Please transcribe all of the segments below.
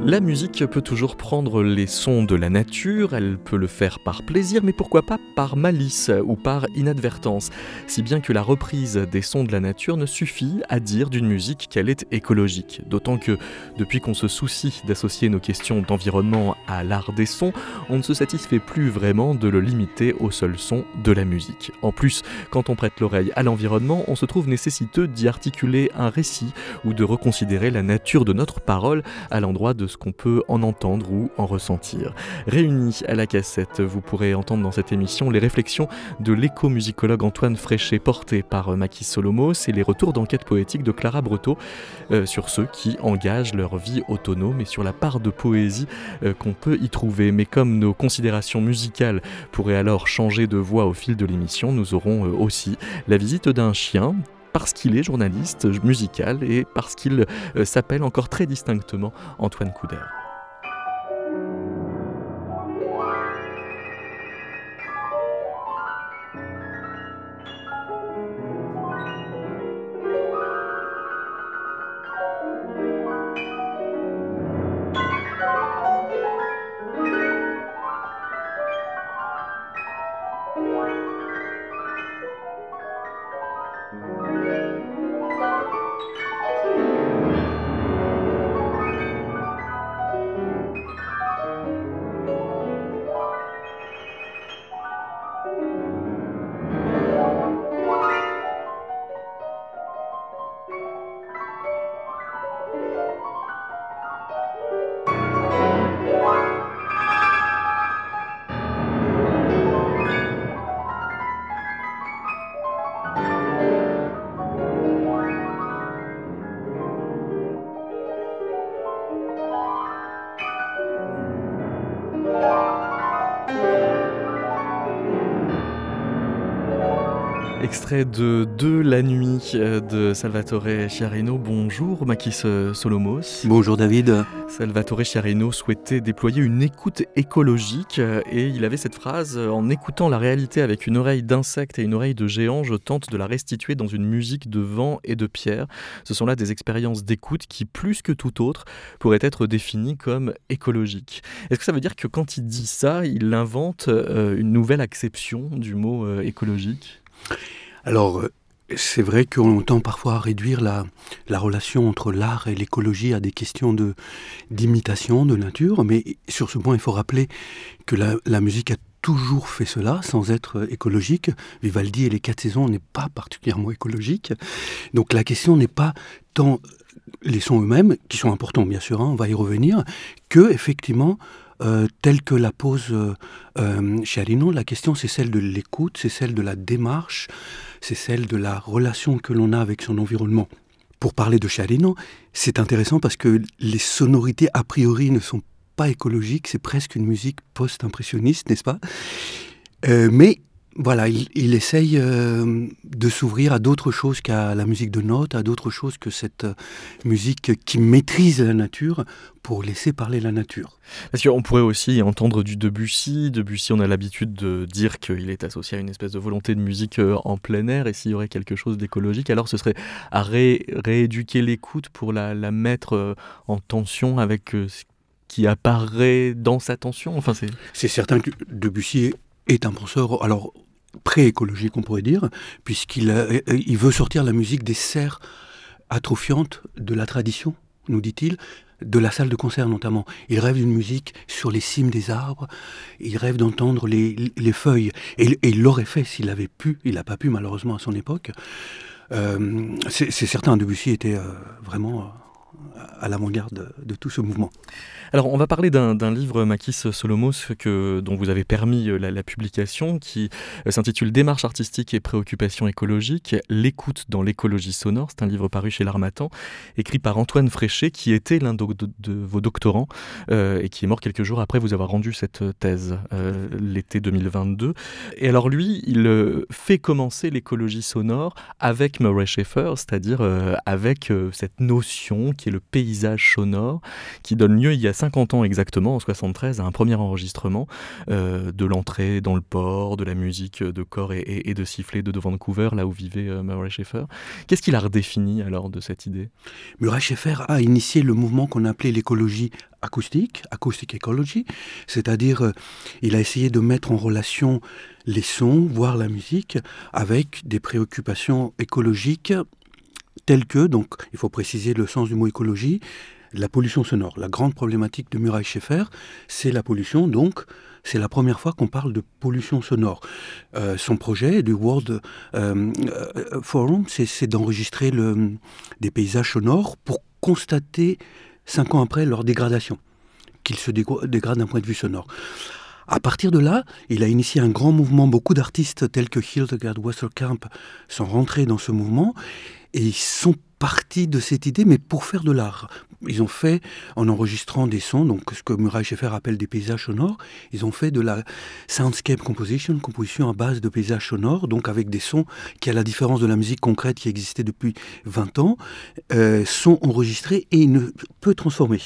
La musique peut toujours prendre les sons de la nature, elle peut le faire par plaisir, mais pourquoi pas par malice ou par inadvertance, si bien que la reprise des sons de la nature ne suffit à dire d'une musique qu'elle est écologique. D'autant que, depuis qu'on se soucie d'associer nos questions d'environnement à l'art des sons, on ne se satisfait plus vraiment de le limiter au seul son de la musique. En plus, quand on prête l'oreille à l'environnement, on se trouve nécessiteux d'y articuler un récit ou de reconsidérer la nature de notre parole à l'endroit de ce qu'on peut en entendre ou en ressentir. Réunis à la cassette, vous pourrez entendre dans cette émission les réflexions de l'écomusicologue Antoine Fréchet portées par Makis Solomos et les retours d'enquête poétique de Clara Breteau euh, sur ceux qui engagent leur vie autonome et sur la part de poésie euh, qu'on peut y trouver. Mais comme nos considérations musicales pourraient alors changer de voix au fil de l'émission, nous aurons euh, aussi la visite d'un chien parce qu'il est journaliste musical et parce qu'il euh, s'appelle encore très distinctement Antoine Couder. Extrait de De la nuit euh, de Salvatore Chiarino. Bonjour Makis euh, Solomos. Bonjour David. Salvatore Chiarino souhaitait déployer une écoute écologique euh, et il avait cette phrase En écoutant la réalité avec une oreille d'insecte et une oreille de géant, je tente de la restituer dans une musique de vent et de pierre. Ce sont là des expériences d'écoute qui, plus que tout autre, pourraient être définies comme écologiques. Est-ce que ça veut dire que quand il dit ça, il invente une nouvelle acception du mot écologique? Alors, euh, c'est vrai qu'on tend parfois à réduire la, relation entre l'art et l'écologie à des questions d'imitation de nature, mais sur ce point, il faut rappeler que la, musique a toujours fait cela sans être écologique. Vivaldi et les quatre saisons n'est pas particulièrement écologique. Donc la question n'est pas tant les sons eux-mêmes, qui sont importants bien sûr, hein, on va y revenir, que effectivement euh, telle que la pose euh, euh la question c'est celle de l'écoute, c'est celle de la démarche, c'est celle de la relation que l'on a avec son environnement. Pour parler de Charino, c'est intéressant parce que les sonorités a priori ne sont pas écologiques, c'est presque une musique post-impressionniste, n'est-ce pas? Euh, Mais voilà, il, essaye euh, de s'ouvrir à d'autres choses qu'à la musique de notes, à d'autres choses que cette euh, musique qui maîtrise la nature pour laisser parler la nature. Parce qu'on pourrait aussi entendre du Debussy. Debussy, on a l'habitude de dire qu'il est associé à une espèce de volonté de musique euh, en plein air, et s'il y aurait quelque chose d'écologique, alors ce serait à rééduquer l'écoute pour la, mettre en tension avec ce qui apparaît dans sa tension. Enfin, c'est certain que Debussy est un penseur, alors pré-écologique on pourrait dire, puisqu'il euh, il veut sortir la musique des serres atrophiantes de la tradition, nous dit-il, de la salle de concert notamment. Il rêve d'une musique sur les cimes des arbres, il rêve d'entendre les, feuilles, et, il l'aurait fait s'il avait pu, il n'a pas pu malheureusement à son époque. Euh, c'est certain, Debussy était euh, vraiment à l'avant-garde de tout ce mouvement. Alors, on va parler d'un livre, Makis Solomos, que, dont vous avez permis euh, la, publication, qui euh, s'intitule Démarche artistique et préoccupations écologiques, l'écoute dans l'écologie sonore. C'est un livre paru chez l'Armatan, écrit par Antoine Fréchet, qui était l'un de, vos doctorants euh, et qui est mort quelques jours après vous avoir rendu cette thèse, l'été 2022. Et alors, lui, il fait commencer l'écologie sonore avec Murray Schaeffer, c'est-à-dire avec cette notion qui est le paysage sonore, qui donne lieu il y a 50 ans exactement, en 73, à un premier enregistrement euh, de l'entrée dans le port, de la musique de corps et, de sifflet de, Vancouver, là où vivait euh, Murray Schaeffer. Qu'est-ce qu'il a redéfini alors de cette idée? Murray Schaeffer a initié le mouvement qu'on appelait l'écologie acoustique, acoustic ecology, c'est-à-dire euh, il a essayé de mettre en relation les sons, voire la musique, avec des préoccupations écologiques telles que, donc il faut préciser le sens du mot écologie, la pollution sonore. La grande problématique de Murray Schaeffer, c'est la pollution, donc c'est la première fois qu'on parle de pollution sonore. Euh, son projet du World euh, Forum, c'est d'enregistrer des paysages sonores pour constater cinq ans après leur dégradation, qu'ils se dégradent d'un point de vue sonore. À partir de là, il a initié un grand mouvement. Beaucoup d'artistes tels que Hildegard Westerkamp sont rentrés dans ce mouvement et ils sont partis de cette idée, mais pour faire de l'art. Ils ont fait, en enregistrant des sons, donc ce que Murray Schaeffer appelle des paysages sonores, ils ont fait de la soundscape composition, composition à base de paysages sonores, donc avec des sons qui, à la différence de la musique concrète qui existait depuis 20 ans, euh, sont enregistrés et ne peut transformer.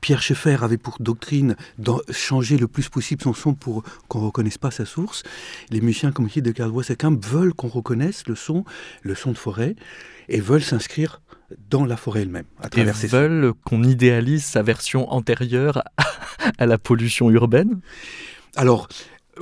Pierre Schaeffer avait pour doctrine de changer le plus possible son son pour qu'on ne reconnaisse pas sa source. Les musiciens comme Hildegard Westerkamp veulent qu'on reconnaisse le son, le son de forêt, et veulent s'inscrire dans la forêt elle-même, à travers Ils veulent qu'on idéalise sa version antérieure à la pollution urbaine? Alors,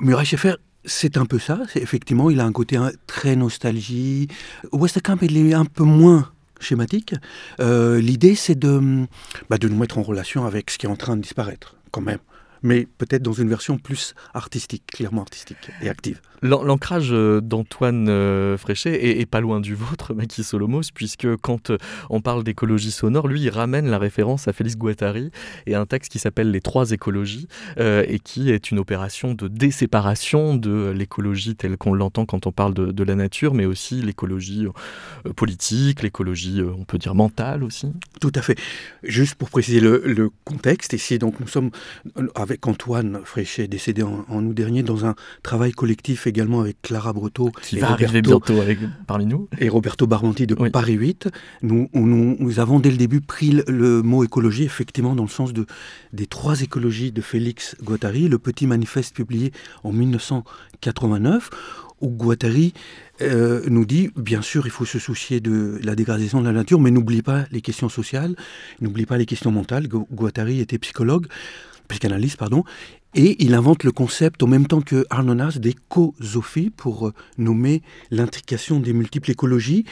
Murray Schaeffer c'est un peu ça. Effectivement, il a un côté très nostalgie. Westerkamp, il est un peu moins schématique. Euh, l'idée, c'est de, bah, de nous mettre en relation avec ce qui est en train de disparaître, quand même mais peut-être dans une version plus artistique, clairement artistique et active. L'ancrage euh, d'Antoine euh, Fréchet est, pas loin du vôtre, Maki Solomos, puisque quand euh, on parle d'écologie sonore, lui, il ramène la référence à Félix Guattari et un texte qui s'appelle Les Trois écologies, et qui est une opération de déséparation de l'écologie telle qu'on l'entend quand on parle de, la nature, mais aussi l'écologie politique, l'écologie, on peut dire mentale aussi. Tout à fait. Juste pour préciser le, le contexte, ici, donc nous sommes avec Antoine Fréchet, décédé en, août dernier, dans un travail collectif également avec Clara Breteau. Qui va arriver bientôt avec, parmi nous. Et Roberto Barbanti de Paris 8. Nous, nous, avons dès le début pris le, mot écologie, effectivement, dans le sens de, des trois écologies de Félix Guattari, le petit manifeste publié en 1989, où Guattari euh, nous dit, bien sûr, il faut se soucier de la dégradation de la nature, mais n'oublie pas les questions sociales, n'oublie pas les questions mentales. Guattari était psychologue psychanalyste, pardon, et il invente le concept, au même temps que Arnonas, d'écosophies pour euh, nommer l'intrication des multiples écologies.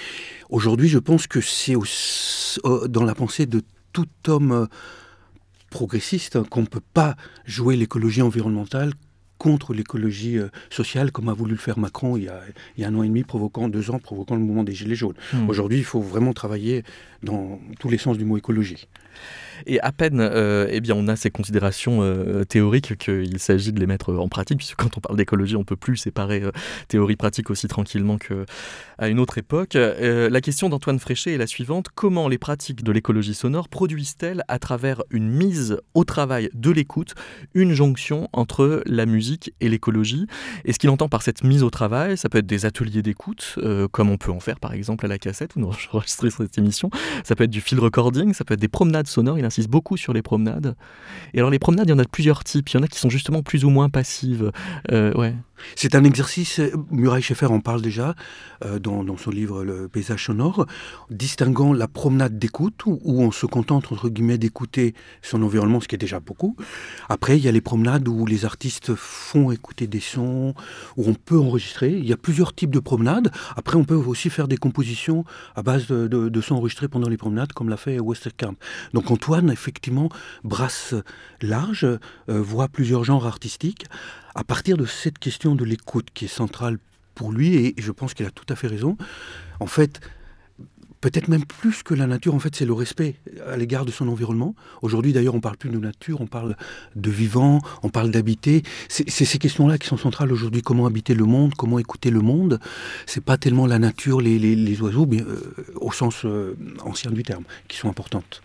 Aujourd'hui, je pense que c'est euh, dans la pensée de tout homme euh, progressiste qu'on ne peut pas jouer l'écologie environnementale contre l'écologie sociale, comme a voulu le faire Macron il y, a, il y, a, un an et demi, provoquant deux ans, provoquant le mouvement des Gilets jaunes. Hmm. Aujourd'hui, il faut vraiment travailler dans tous les sens du mot écologie. Et à peine euh, eh bien, on a ces considérations euh, théoriques qu'il s'agit de les mettre en pratique, puisque quand on parle d'écologie, on ne peut plus séparer euh, théorie pratique aussi tranquillement qu'à une autre époque. la question d'Antoine Fréchet est la suivante. Comment les pratiques de l'écologie sonore produisent-elles, à travers une mise au travail de l'écoute, une jonction entre la musique et l'écologie? Et ce qu'il entend par cette mise au travail, ça peut être des ateliers d'écoute, comme on peut en faire par exemple à la cassette, où nous enregistrons cette émission? Ça peut être du field recording, ça peut être des promenades sonores insiste beaucoup sur les promenades. Et alors les promenades, il y en a de plusieurs types. Il y en a qui sont justement plus ou moins passives. Euh, ouais. C'est un exercice, Murray Schaeffer en parle déjà euh, dans, son livre Le paysage sonore, distinguant la promenade d'écoute, où, on se contente, entre guillemets, d'écouter son environnement, ce qui est déjà beaucoup. Après, il y a les promenades où les artistes font écouter des sons, où on peut enregistrer. Il y a plusieurs types de promenades. Après, on peut aussi faire des compositions à base de, sons enregistrés pendant les promenades, comme l'a fait Westerkamp. Donc Antoine, effectivement, brasse large, euh, voit plusieurs genres artistiques à partir de cette question de l'écoute qui est centrale pour lui, et je pense qu'il a tout à fait raison, en fait, peut-être même plus que la nature, en fait, c'est le respect à l'égard de son environnement. Aujourd'hui, d'ailleurs, on parle plus de nature, on parle de vivant, on parle d'habiter. C'est ces questions-là qui sont centrales aujourd'hui. Comment habiter le monde, comment écouter le monde. C'est pas tellement la nature, les, oiseaux, euh, au sens euh, ancien du terme, qui sont importantes.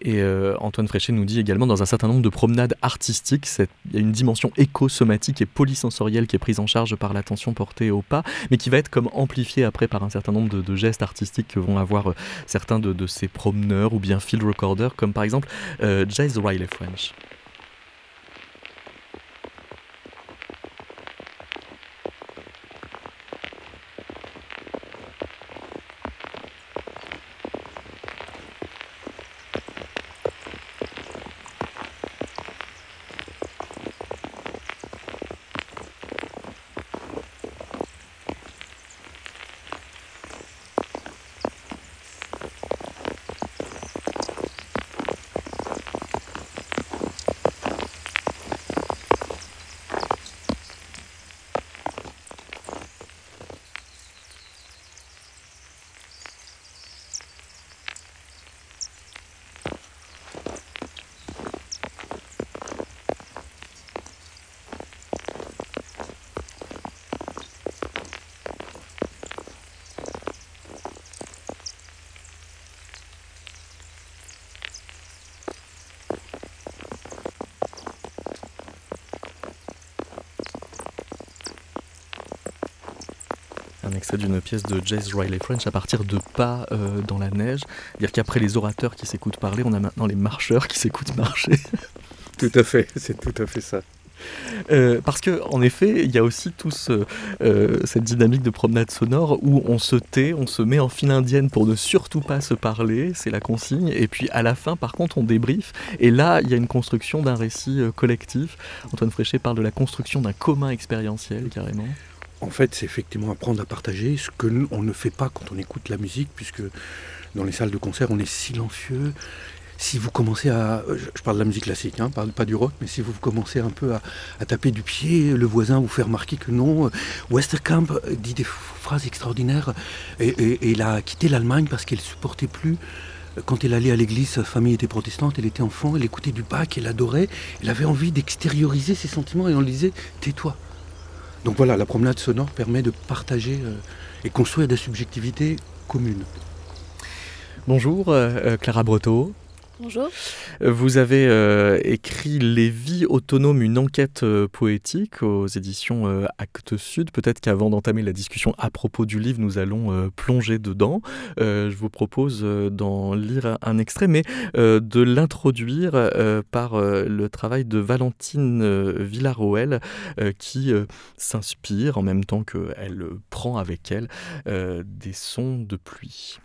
Et euh, Antoine Fréchet nous dit également dans un certain nombre de promenades artistiques, il y a une dimension éco-somatique et polysensorielle qui est prise en charge par l'attention portée au pas, mais qui va être comme amplifiée après par un certain nombre de, gestes artistiques que vont avoir euh, certains de, ces promeneurs ou bien field recorders, comme par exemple euh, Jazz Riley French. un extrait d'une pièce de Jazz Riley French à partir de pas euh, dans la neige. C'est-à-dire qu'après les orateurs qui s'écoutent parler, on a maintenant les marcheurs qui s'écoutent marcher. tout à fait, c'est tout à fait ça. Euh, parce que en effet, il y a aussi tout euh, cette dynamique de promenade sonore où on se tait, on se met en file indienne pour ne surtout pas se parler, c'est la consigne. Et puis à la fin, par contre, on débriefe. Et là, il y a une construction d'un récit collectif. Antoine Fréchet parle de la construction d'un commun expérientiel carrément en fait, c'est effectivement apprendre à partager ce que on ne fait pas quand on écoute la musique, puisque dans les salles de concert, on est silencieux. Si vous commencez à, je parle de la musique classique, hein, pas, du rock, mais si vous commencez un peu à, taper du pied, le voisin vous fait remarquer que non, Westerkamp dit des phrases extraordinaires, et, il a quitté l'Allemagne parce qu'elle supportait plus quand elle allait à l'église, sa famille était protestante, elle était enfant, elle écoutait du Bach, elle adorait, elle avait envie d'extérioriser ses sentiments et on lui disait tais-toi. Donc voilà, la promenade sonore permet de partager euh, et construire des subjectivités communes. Bonjour euh, euh, Clara Breteau. Bonjour. Vous avez euh, écrit Les vies autonomes, une enquête euh, poétique aux éditions euh, Actes Sud. Peut-être qu'avant d'entamer la discussion à propos du livre, nous allons plonger dedans. je vous propose d'en lire un extrait, mais de l'introduire par le travail de Valentine Villaroel, qui s'inspire en même temps qu'elle prend avec elle des sons de pluie.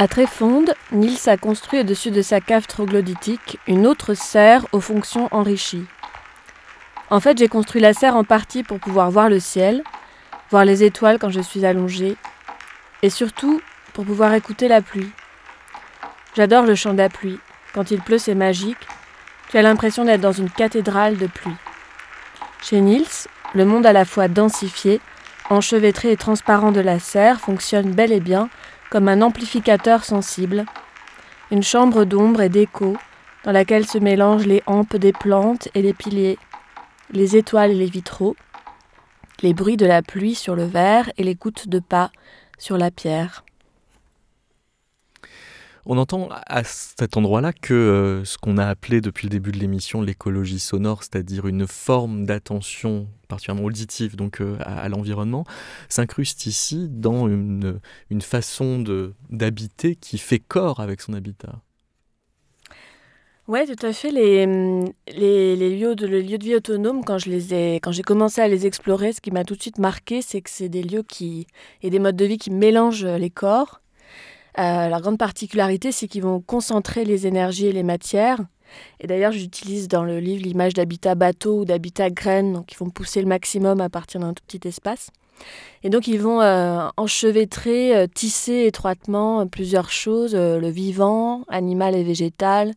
À Tréfonde, Nils a construit au-dessus de sa cave troglodytique une autre serre aux fonctions enrichies. En fait, j'ai construit la serre en partie pour pouvoir voir le ciel, voir les étoiles quand je suis allongée, et surtout pour pouvoir écouter la pluie. J'adore le chant de la pluie. Quand il pleut, c'est magique. Tu as l'impression d'être dans une cathédrale de pluie. Chez Nils, le monde à la fois densifié, enchevêtré et transparent de la serre fonctionne bel et bien comme un amplificateur sensible, une chambre d'ombre et d'écho dans laquelle se mélangent les hampes des plantes et les piliers, les étoiles et les vitraux, les bruits de la pluie sur le verre et les gouttes de pas sur la pierre. On entend à cet endroit-là que euh, ce qu'on a appelé depuis le début de l'émission l'écologie sonore, c'est-à-dire une forme d'attention particulièrement auditive donc euh, à, l'environnement, s'incruste ici dans une, une façon d'habiter qui fait corps avec son habitat. Oui, tout à fait. Les, les, les, lieux de, de vie autonome, quand je les ai, quand j'ai commencé à les explorer, ce qui m'a tout de suite marqué, c'est que c'est des lieux qui et des modes de vie qui mélangent les corps euh, la grande particularité, c'est qu'ils vont concentrer les énergies et les matières. Et d'ailleurs, j'utilise dans le livre l'image d'habitat bateau ou d'habitat graine, donc ils vont pousser le maximum à partir d'un tout petit espace. Et donc ils vont euh, enchevêtrer, euh, tisser étroitement plusieurs choses, le vivant, animal et végétal,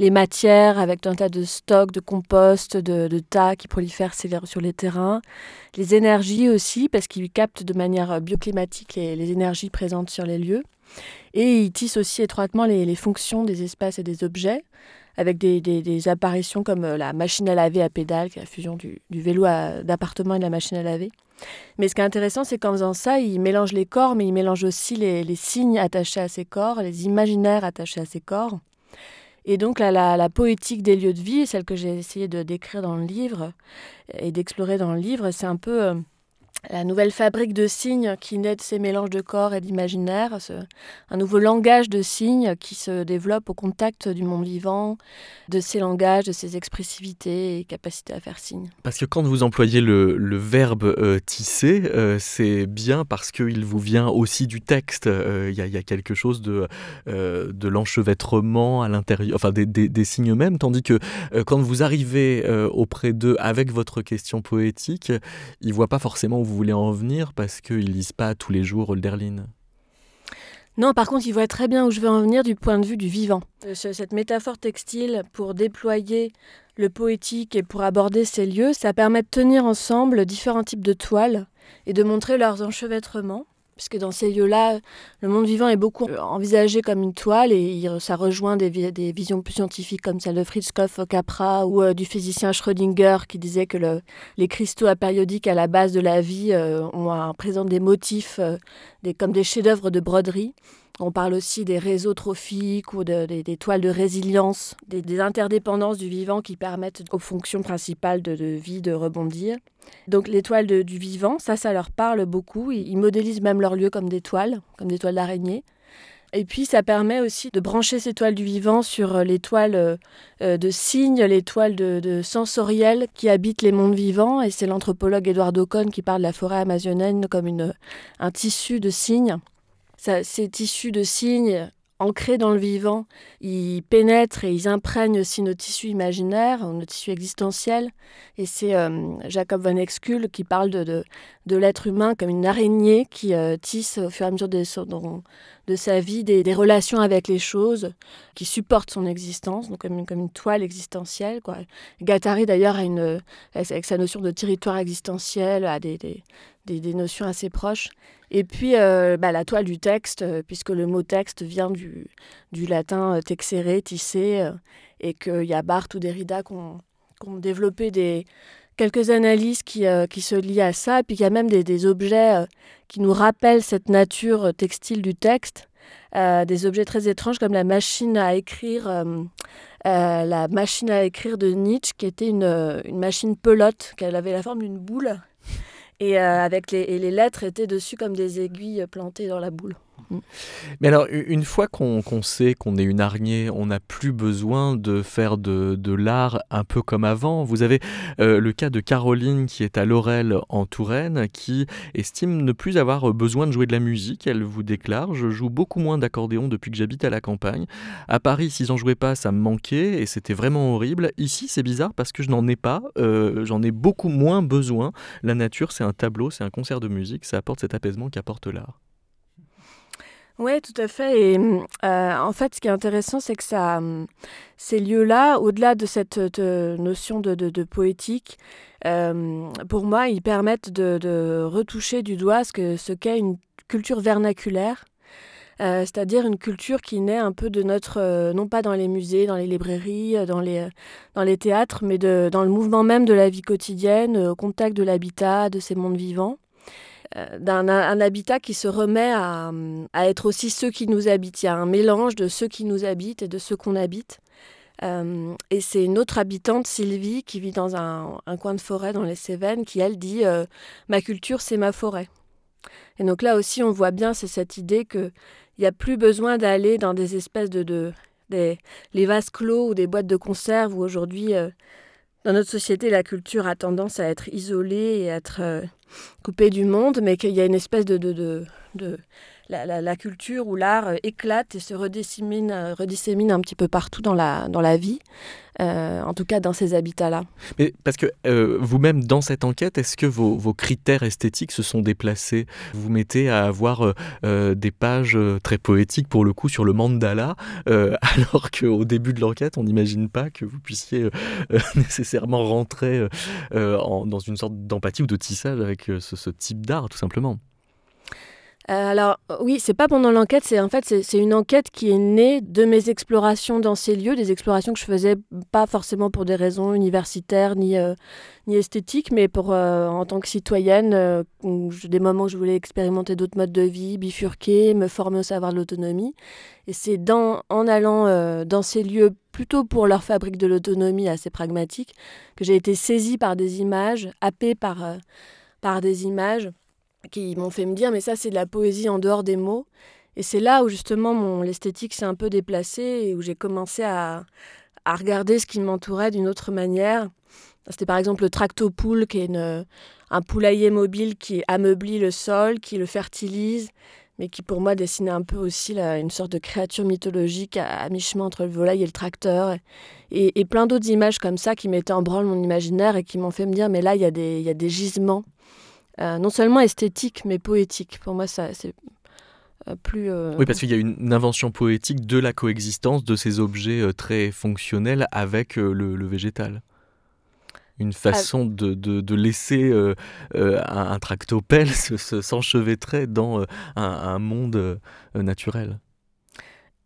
les matières avec un tas de stocks, de compost, de, tas qui prolifèrent sur les terrains, les énergies aussi, parce qu'ils captent de manière bioclimatique les énergies présentes sur les lieux. Et il tisse aussi étroitement les, fonctions des espaces et des objets, avec des, apparitions comme euh, la machine à laver à pédale, qui est la fusion du, vélo d'appartement et de la machine à laver. Mais ce qui est intéressant, c'est qu'en faisant ça, il mélange les corps, mais il mélange aussi les, signes attachés à ces corps, les imaginaires attachés à ces corps. Et donc la, la, poétique des lieux de vie, celle que j'ai essayé de décrire dans le livre et d'explorer dans le livre, c'est un peu... La nouvelle fabrique de signes qui naît de ces mélanges de corps et d'imaginaire, un nouveau langage de signes qui se développe au contact du monde vivant, de ces langages, de ces expressivités et capacités à faire signe. Parce que quand vous employez le, verbe euh, tisser, euh, c'est bien parce qu'il vous vient aussi du texte. Euh, il y, a quelque chose de, l'enchevêtrement à l'intérieur, enfin des, signes mêmes, tandis que quand vous arrivez auprès d'eux avec votre question poétique, ils ne voient pas forcément où vous voulez en venir parce qu'ils lisent pas tous les jours Holderlin. Non, par contre, ils voient très bien où je veux en venir du point de vue du vivant. Euh, cette métaphore textile pour déployer le poétique et pour aborder ces lieux, ça permet de tenir ensemble différents types de toiles et de montrer leurs enchevêtrements puisque dans ces lieux-là, le monde vivant est beaucoup envisagé comme une toile et ça rejoint des, visions plus scientifiques comme celle de Fritz Koff Capra ou euh, du physicien Schrödinger qui disait que les cristaux apériodiques à la base de la vie euh, ont, présentent des motifs euh, comme des chefs-d'œuvre de broderie. On parle aussi des réseaux trophiques ou des, toiles de résilience, des, interdépendances du vivant qui permettent aux fonctions principales de, vie de rebondir. Donc les toiles du vivant, ça, ça leur parle beaucoup. Ils, modélisent même leurs lieux comme des toiles, comme des toiles d'araignée. Et puis ça permet aussi de brancher ces toiles du vivant sur euh, les toiles euh, euh, de signes, les toiles de, sensorielles qui habitent les mondes vivants. Et c'est l'anthropologue Edward Ocon qui parle de la forêt amazonienne comme une, un tissu de signes ces tissus de signes ancrés dans le vivant, ils pénètrent et ils imprègnent aussi nos tissus imaginaires, nos tissus existentiels. Et c'est euh, Jacob von Exkull qui parle de, de, l'être humain comme une araignée qui euh, tisse au fur et à mesure de, de sa vie des, relations avec les choses, qui supportent son existence, donc comme une, comme une toile existentielle. Gattari d'ailleurs, une, avec sa notion de territoire existentiel, a des, des notions assez proches. Et puis euh, bah, la toile du texte, euh, puisque le mot texte vient du, latin euh, texere, tisser, et qu'il y a Barthes ou Derrida qui ont, développé des, quelques analyses qui, qui se lient à ça, puis il y a même des, objets qui nous rappellent cette nature textile du texte, des objets très étranges comme la machine à écrire. la machine à écrire de Nietzsche, qui était une, une machine pelote, qui avait la forme d'une boule, et, euh, avec les, les, lettres étaient dessus comme des aiguilles plantées dans la boule. Mais alors, une fois qu'on sait qu'on est une araignée, on n'a plus besoin de faire de, de l'art un peu comme avant. Vous avez euh, le cas de Caroline qui est à Laurel en Touraine, qui estime ne plus avoir besoin de jouer de la musique. Elle vous déclare Je joue beaucoup moins d'accordéon depuis que j'habite à la campagne. À Paris, s'ils n'en jouaient pas, ça me manquait et c'était vraiment horrible. Ici, c'est bizarre parce que je n'en ai pas. Euh, j'en ai beaucoup moins besoin. La nature, c'est un tableau, c'est un concert de musique. Ça apporte cet apaisement qu'apporte l'art. Oui, tout à fait. Et euh, en fait, ce qui est intéressant, c'est que ça, ces lieux-là, au-delà de cette notion de, poétique, euh, pour moi, ils permettent de, retoucher du doigt ce qu'est une culture vernaculaire. Euh, c'est-à-dire une culture qui naît un peu de notre, non pas dans les musées, dans les librairies, dans les, théâtres, mais dans le mouvement même de la vie quotidienne, au contact de l'habitat, de ces mondes vivants. D'un un habitat qui se remet à, à, être aussi ceux qui nous habitent. Il y a un mélange de ceux qui nous habitent et de ceux qu'on habite. Euh, et c'est une autre habitante, Sylvie, qui vit dans un, coin de forêt dans les Cévennes, qui elle dit euh, Ma culture, c'est ma forêt. Et donc là aussi, on voit bien, c'est cette idée qu'il n'y a plus besoin d'aller dans des espèces de. de des, les vases clos ou des boîtes de conserve où aujourd'hui, euh, dans notre société, la culture a tendance à être isolée et à être euh, coupée du monde, mais qu'il y a une espèce de, de, de, de la, culture ou l'art euh, éclate et se redissémine, euh, redissémine un petit peu partout dans la, dans la vie, euh, en tout cas dans ces habitats-là. Mais parce que vous-même, dans cette enquête, est-ce que vos, critères esthétiques se sont déplacés? Vous mettez à avoir des pages très poétiques, pour le coup, sur le mandala, alors qu'au début de l'enquête, on n'imagine pas que vous puissiez nécessairement rentrer en, dans une sorte d'empathie ou de tissage avec ce type d'art, tout simplement. Euh, alors oui, c'est pas pendant l'enquête, c'est en fait c'est une enquête qui est née de mes explorations dans ces lieux, des explorations que je faisais pas forcément pour des raisons universitaires ni euh, ni esthétiques, mais pour euh, en tant que citoyenne, des moments où je voulais expérimenter d'autres modes de vie, bifurquer, me former au savoir de l'autonomie. Et c'est en allant dans ces lieux plutôt pour leur fabrique de l'autonomie assez pragmatique que j'ai été saisie par des images, happée par par des images qui m'ont fait me dire mais ça c'est de la poésie en dehors des mots. Et c'est là où justement mon l'esthétique s'est un peu déplacée et où j'ai commencé à, à, regarder ce qui m'entourait d'une autre manière. C'était par exemple le tractopoule qui est une, un poulailler mobile qui ameublit le sol, qui le fertilise, mais qui pour moi dessinait un peu aussi là, une sorte de créature mythologique à, mi-chemin entre le volaille et le tracteur. Et, plein d'autres images comme ça qui mettaient en branle mon imaginaire et qui m'ont fait me dire mais là il y, y a des gisements euh, non seulement esthétique, mais poétique. Pour moi, ça, c'est euh, plus. Euh, oui, parce qu'il y a une invention poétique de la coexistence de ces objets très fonctionnels avec le, végétal. Une façon de, de, laisser un, un, tractopelle s'enchevêtrer dans un, un, monde naturel.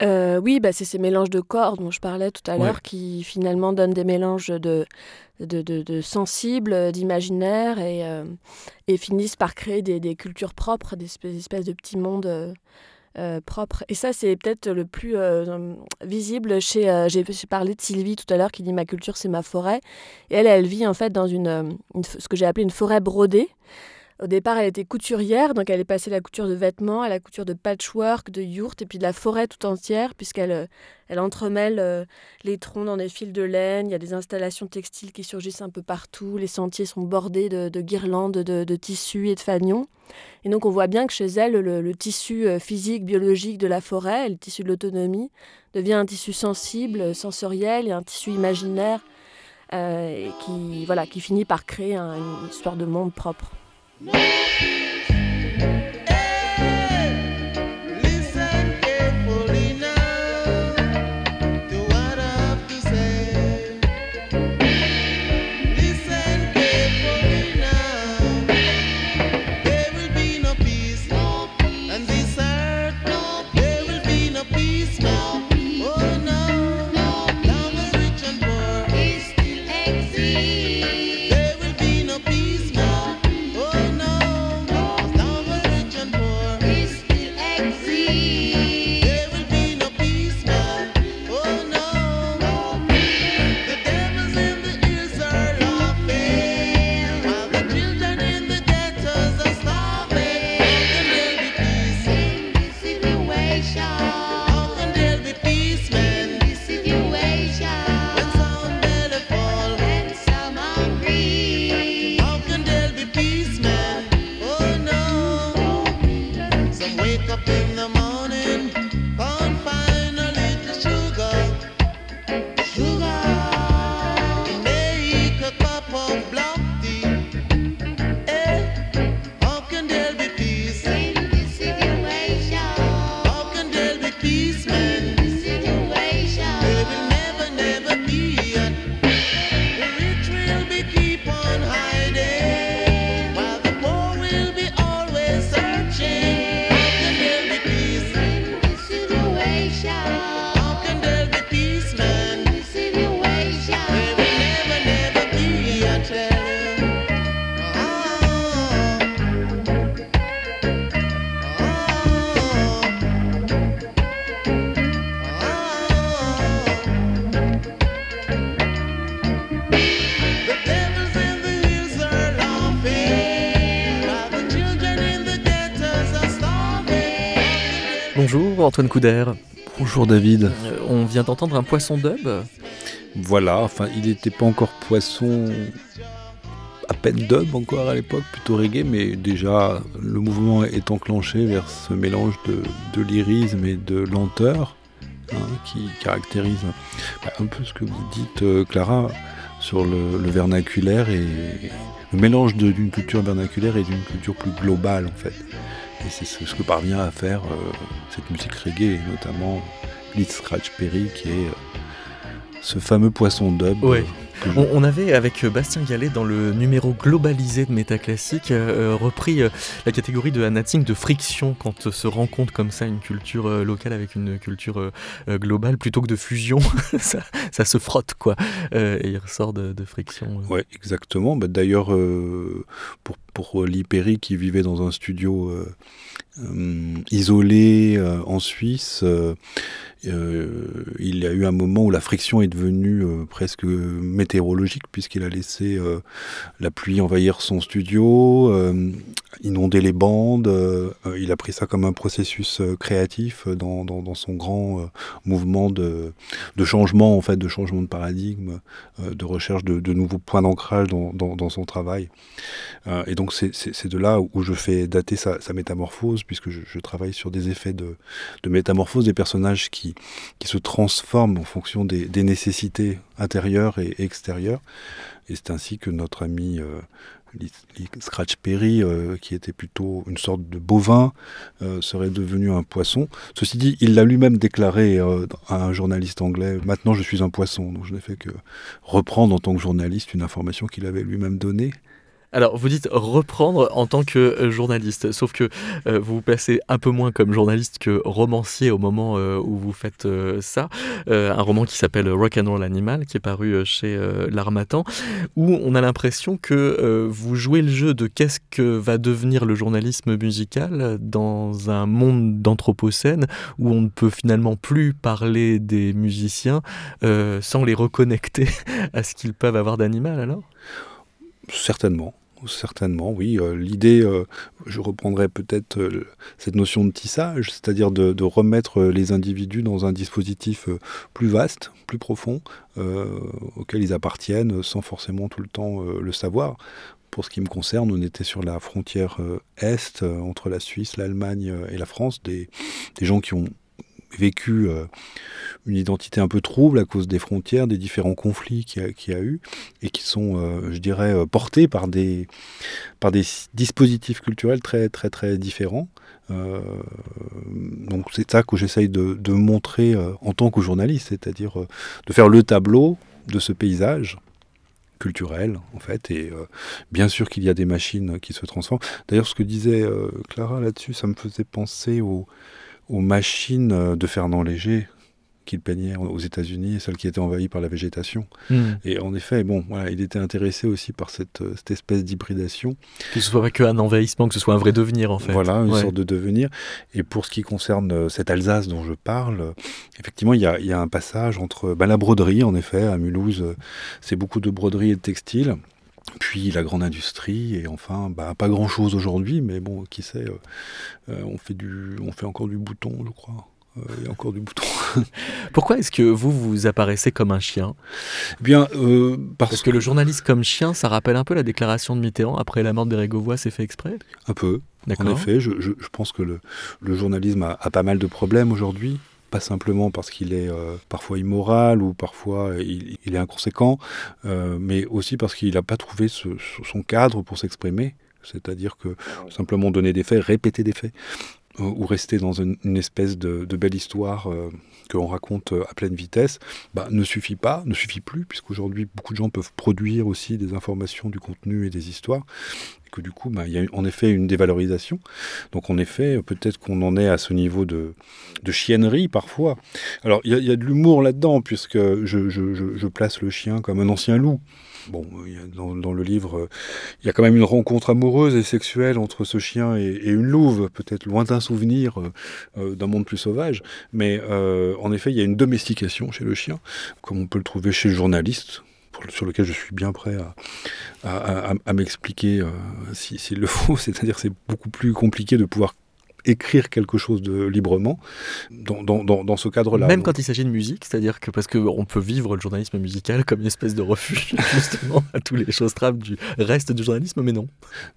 Euh, oui, bah, c'est ces mélanges de corps dont je parlais tout à l'heure qui finalement donnent des mélanges de, de, de, sensibles, d'imaginaires et, euh, et, finissent par créer des, des, cultures propres, des espèces, de petits mondes euh, propres. Et ça, c'est peut-être le plus visible chez. J'ai parlé de Sylvie tout à l'heure qui dit Ma culture, c'est ma forêt. Et elle, elle vit en fait dans une, une ce que j'ai appelé une forêt brodée. Au départ, elle était couturière, donc elle est passée de la couture de vêtements à la couture de patchwork, de yurts et puis de la forêt tout entière, puisqu'elle euh, elle entremêle euh, les troncs dans des fils de laine. Il y a des installations textiles qui surgissent un peu partout. Les sentiers sont bordés de, guirlandes de, tissus et de fanions. Et donc, on voit bien que chez elle, le, tissu euh, physique, biologique de la forêt, le tissu de l'autonomie, devient un tissu sensible, sensoriel et un tissu imaginaire qui, voilà, qui finit par créer une histoire de monde propre. No. Bonjour Antoine Couder. Bonjour David. Euh, on vient d'entendre un poisson dub. Voilà, enfin il n'était pas encore poisson à peine dub encore à l'époque, plutôt reggae, mais déjà le mouvement est enclenché vers ce mélange de, lyrisme et de lenteur hein, qui caractérise bah, un peu ce que vous dites euh, Clara sur le, vernaculaire et le mélange d'une culture vernaculaire et d'une culture plus globale en fait. Et c'est ce que parvient à faire euh, cette musique reggae, notamment Litz Scratch Perry qui est euh, ce fameux poisson dub. On, avait, avec Bastien Gallet, dans le numéro globalisé de Métaclassique, euh, euh, repris euh, la catégorie de Anating de friction quand se rencontre comme ça une culture locale avec une culture globale plutôt que de fusion. ça, se frotte, quoi. et il ressort de, friction. Oui, exactement. Bah, d'ailleurs, pour, pour Perry qui vivait dans un studio isolé en Suisse, euh, il y a eu un moment où la friction est devenue euh, presque météorologique puisqu'il a laissé euh, la pluie envahir son studio, inonder les bandes. il a pris ça comme un processus créatif dans, son grand mouvement de, changement en fait, de changement de paradigme, de recherche de, nouveaux points d'ancrage dans, son travail. et donc c'est de là où je fais dater sa, métamorphose puisque je, travaille sur des effets de métamorphose des personnages qui qui, se transforme en fonction des, nécessités intérieures et extérieures. Et c'est ainsi que notre ami euh, Scratch Perry, euh, qui était plutôt une sorte de bovin, euh, serait devenu un poisson. Ceci dit, il l'a lui-même déclaré à un journaliste anglais, maintenant je suis un poisson. Donc je n'ai fait que reprendre en tant que journaliste une information qu'il avait lui-même donnée. Alors, vous dites reprendre en tant que euh, journaliste, sauf que euh, vous vous placez un peu moins comme journaliste que romancier au moment euh, où vous faites ça. un roman qui s'appelle Rock and Roll Animal, qui est paru chez L'Armatan, où on a l'impression que vous jouez le jeu de qu'est-ce que va devenir le journalisme musical dans un monde d'anthropocène où on ne peut finalement plus parler des musiciens sans les reconnecter à ce qu'ils peuvent avoir d'animal alors? Certainement certainement, oui. Euh, l'idée, euh, je reprendrai peut-être euh, cette notion de tissage, c'est-à-dire de, remettre les individus dans un dispositif plus vaste, plus profond, auquel ils appartiennent sans forcément tout le temps le savoir. Pour ce qui me concerne, on était sur la frontière est entre la Suisse, l'Allemagne et la France, des gens qui ont vécu euh, une identité un peu trouble à cause des frontières, des différents conflits qu'il y, a eu, et qui sont, euh, je dirais, euh, portés par des, par des dispositifs culturels très, très, très différents. donc c'est ça que j'essaye de, de, montrer en tant que journaliste, c'est-à-dire de faire le tableau de ce paysage culturel en fait et bien sûr qu'il y a des machines qui se transforment d'ailleurs ce que disait Clara là-dessus ça me faisait penser au, aux machines euh, de Fernand Léger qu'il peignait aux États-Unis, celles qui étaient envahies par la végétation. Hmm. Et en effet, bon, voilà, il était intéressé aussi par cette, euh, cette espèce d'hybridation. Que ce soit pas qu'un envahissement, que ce soit un vrai devenir en fait. Voilà, une sorte de devenir. Et pour ce qui concerne euh, cette Alsace dont je parle, effectivement, il y a, y a, un passage entre bah, la broderie, en effet, à Mulhouse, c'est beaucoup de broderie et de textile puis la grande industrie, et enfin, bah, pas grand-chose aujourd'hui, mais bon, qui sait, euh, euh, on, fait du, on fait encore du bouton, je crois. Euh, il y a encore du bouton. Pourquoi est-ce que vous, vous apparaissez comme un chien? Eh Bien, parce, que, le journaliste comme chien, ça rappelle un peu la déclaration de Mitterrand après la mort d'Erégovois, c'est fait exprès? Un peu. En effet, je, je, pense que le, le journalisme a, a, pas mal de problèmes aujourd'hui pas simplement parce qu'il est euh, parfois immoral ou parfois il, est inconséquent, euh, mais aussi parce qu'il n'a pas trouvé son cadre pour s'exprimer. C'est-à-dire que simplement donner des faits, répéter des faits, euh, ou rester dans une, espèce de, belle histoire que l'on raconte à pleine vitesse, bah, ne suffit pas, ne suffit plus, puisqu'aujourd'hui beaucoup de gens peuvent produire aussi des informations, du contenu et des histoires que du coup, bah, il y a en effet une dévalorisation. Donc en effet, peut-être qu'on en est à ce niveau de, de chiennerie parfois. Alors il y, a de l'humour là-dedans, puisque je, place le chien comme un ancien loup. Bon, dans, le livre, il y a quand même une rencontre amoureuse et sexuelle entre ce chien et, une louve, peut-être lointain souvenir euh, euh, d'un monde plus sauvage. Mais euh, en effet, il y a une domestication chez le chien, comme on peut le trouver chez le journaliste sur lequel je suis bien prêt à, m'expliquer euh, s'il le faut. C'est-à-dire c'est beaucoup plus compliqué de pouvoir écrire quelque chose de librement dans, dans, dans, ce cadre-là. Même quand il s'agit de musique, c'est-à-dire que parce qu'on peut vivre le journalisme musical comme une espèce de refuge justement à tous les choses trappes du reste du journalisme, mais non.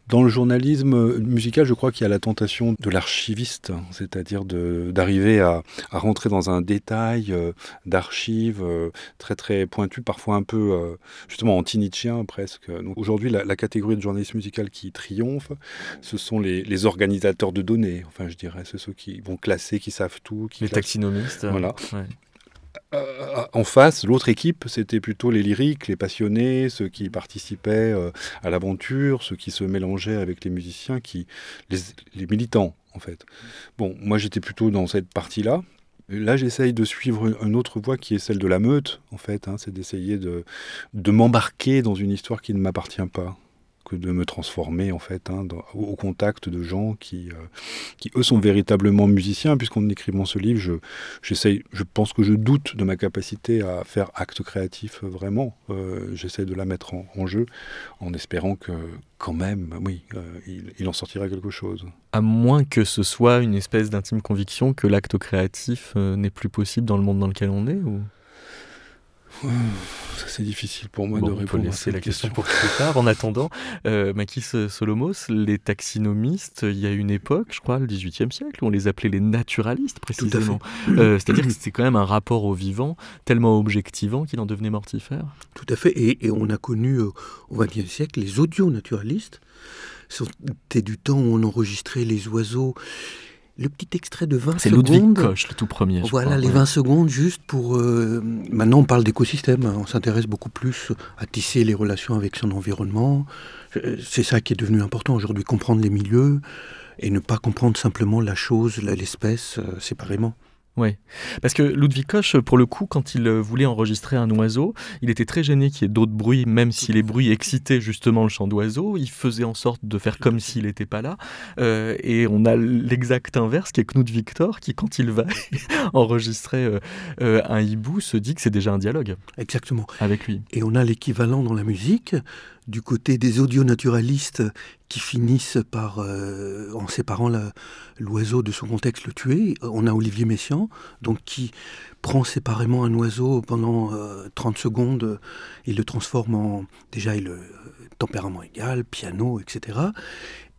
Dans le journalisme musical, je crois qu'il y a la tentation de l'archiviste, c'est-à-dire d'arriver à, à, rentrer dans un détail euh, d'archives euh, très très pointu, parfois un peu euh, justement anti-nietzschéen presque. Aujourd'hui, la, catégorie de journalisme musical qui triomphe, ce sont les, les organisateurs de données enfin je dirais, c'est ceux qui vont classer, qui savent tout. Qui les taxinomistes. Voilà. Euh, en face, l'autre équipe, c'était plutôt les lyriques, les passionnés, ceux qui participaient euh, à l'aventure, ceux qui se mélangeaient avec les musiciens, qui, les, militants, en fait. Bon, moi j'étais plutôt dans cette partie-là. Là, j'essaye de suivre une autre voie qui est celle de la meute, en fait. Hein, c'est d'essayer de, de m'embarquer dans une histoire qui ne m'appartient pas de me transformer en fait hein, au contact de gens qui, euh, qui eux sont véritablement musiciens puisqu'en écrivant ce livre je, j'essaye, je pense que je doute de ma capacité à faire acte créatif euh, vraiment. Euh, j'essaie de la mettre en, jeu en espérant que quand même oui il, en sortira quelque chose. À moins que ce soit une espèce d'intime conviction que l'acte créatif n'est plus possible dans le monde dans lequel on est c'est difficile pour moi de répondre. On peut laisser la question, pour plus tard. En attendant, euh, Makis Solomos, les taxinomistes, il y a une époque, je crois, le XVIIIe siècle, où on les appelait les naturalistes précisément. Euh, c'est-à-dire que c'était quand même un rapport au vivant tellement objectivant qu'il en devenait mortifère. Tout à fait. Et, on a connu euh, au XXe siècle les audio-naturalistes. C'était du temps où on enregistrait les oiseaux le petit extrait de 20 secondes. C'est Ludwig Koch, le tout premier. voilà, les 20 secondes juste pour. Euh, maintenant, on parle d'écosystème. Hein. On s'intéresse beaucoup plus à tisser les relations avec son environnement. Euh, c'est ça qui est devenu important aujourd'hui, comprendre les milieux et ne pas comprendre simplement la chose, l'espèce euh, séparément. Oui, parce que Ludwig Koch, pour le coup, quand il euh, voulait enregistrer un oiseau, il était très gêné qu'il y ait d'autres bruits, même si les bruits excitaient justement le chant d'oiseau. Il faisait en sorte de faire comme s'il n'était pas là. Euh, et on a l'exact inverse, qui est Knut Victor, qui, quand il va enregistrer euh, un hibou, se dit que c'est déjà un dialogue. Exactement. Avec lui. Et on a l'équivalent dans la musique du côté des audionaturalistes qui finissent par, euh, en séparant l'oiseau de son contexte, le tuer. On a Olivier Messiaen, donc qui prend séparément un oiseau pendant 30 euh, secondes, il le transforme en, déjà, il, euh, tempérament égal, piano, etc.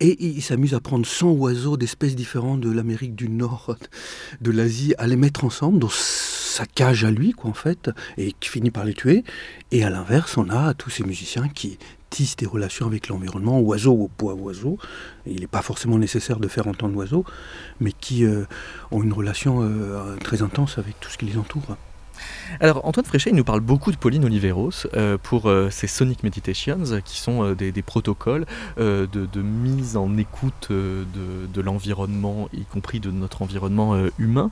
Et il s'amuse à prendre 100 oiseaux d'espèces différentes de l'Amérique du Nord, de l'Asie, à les mettre ensemble dans sa cage à lui, quoi, en fait, et qui finit par les tuer. Et à l'inverse, on a tous ces musiciens qui tissent des relations avec l'environnement, oiseau ou poids oiseau. Il n'est pas forcément nécessaire de faire entendre l'oiseau, mais qui euh, ont une relation euh, très intense avec tout ce qui les entoure. Alors Antoine Fréchet, il nous parle beaucoup de Pauline Oliveros euh, pour ces Sonic Meditations, qui sont des, protocoles de, mise en écoute de l'environnement, y compris de notre environnement humain.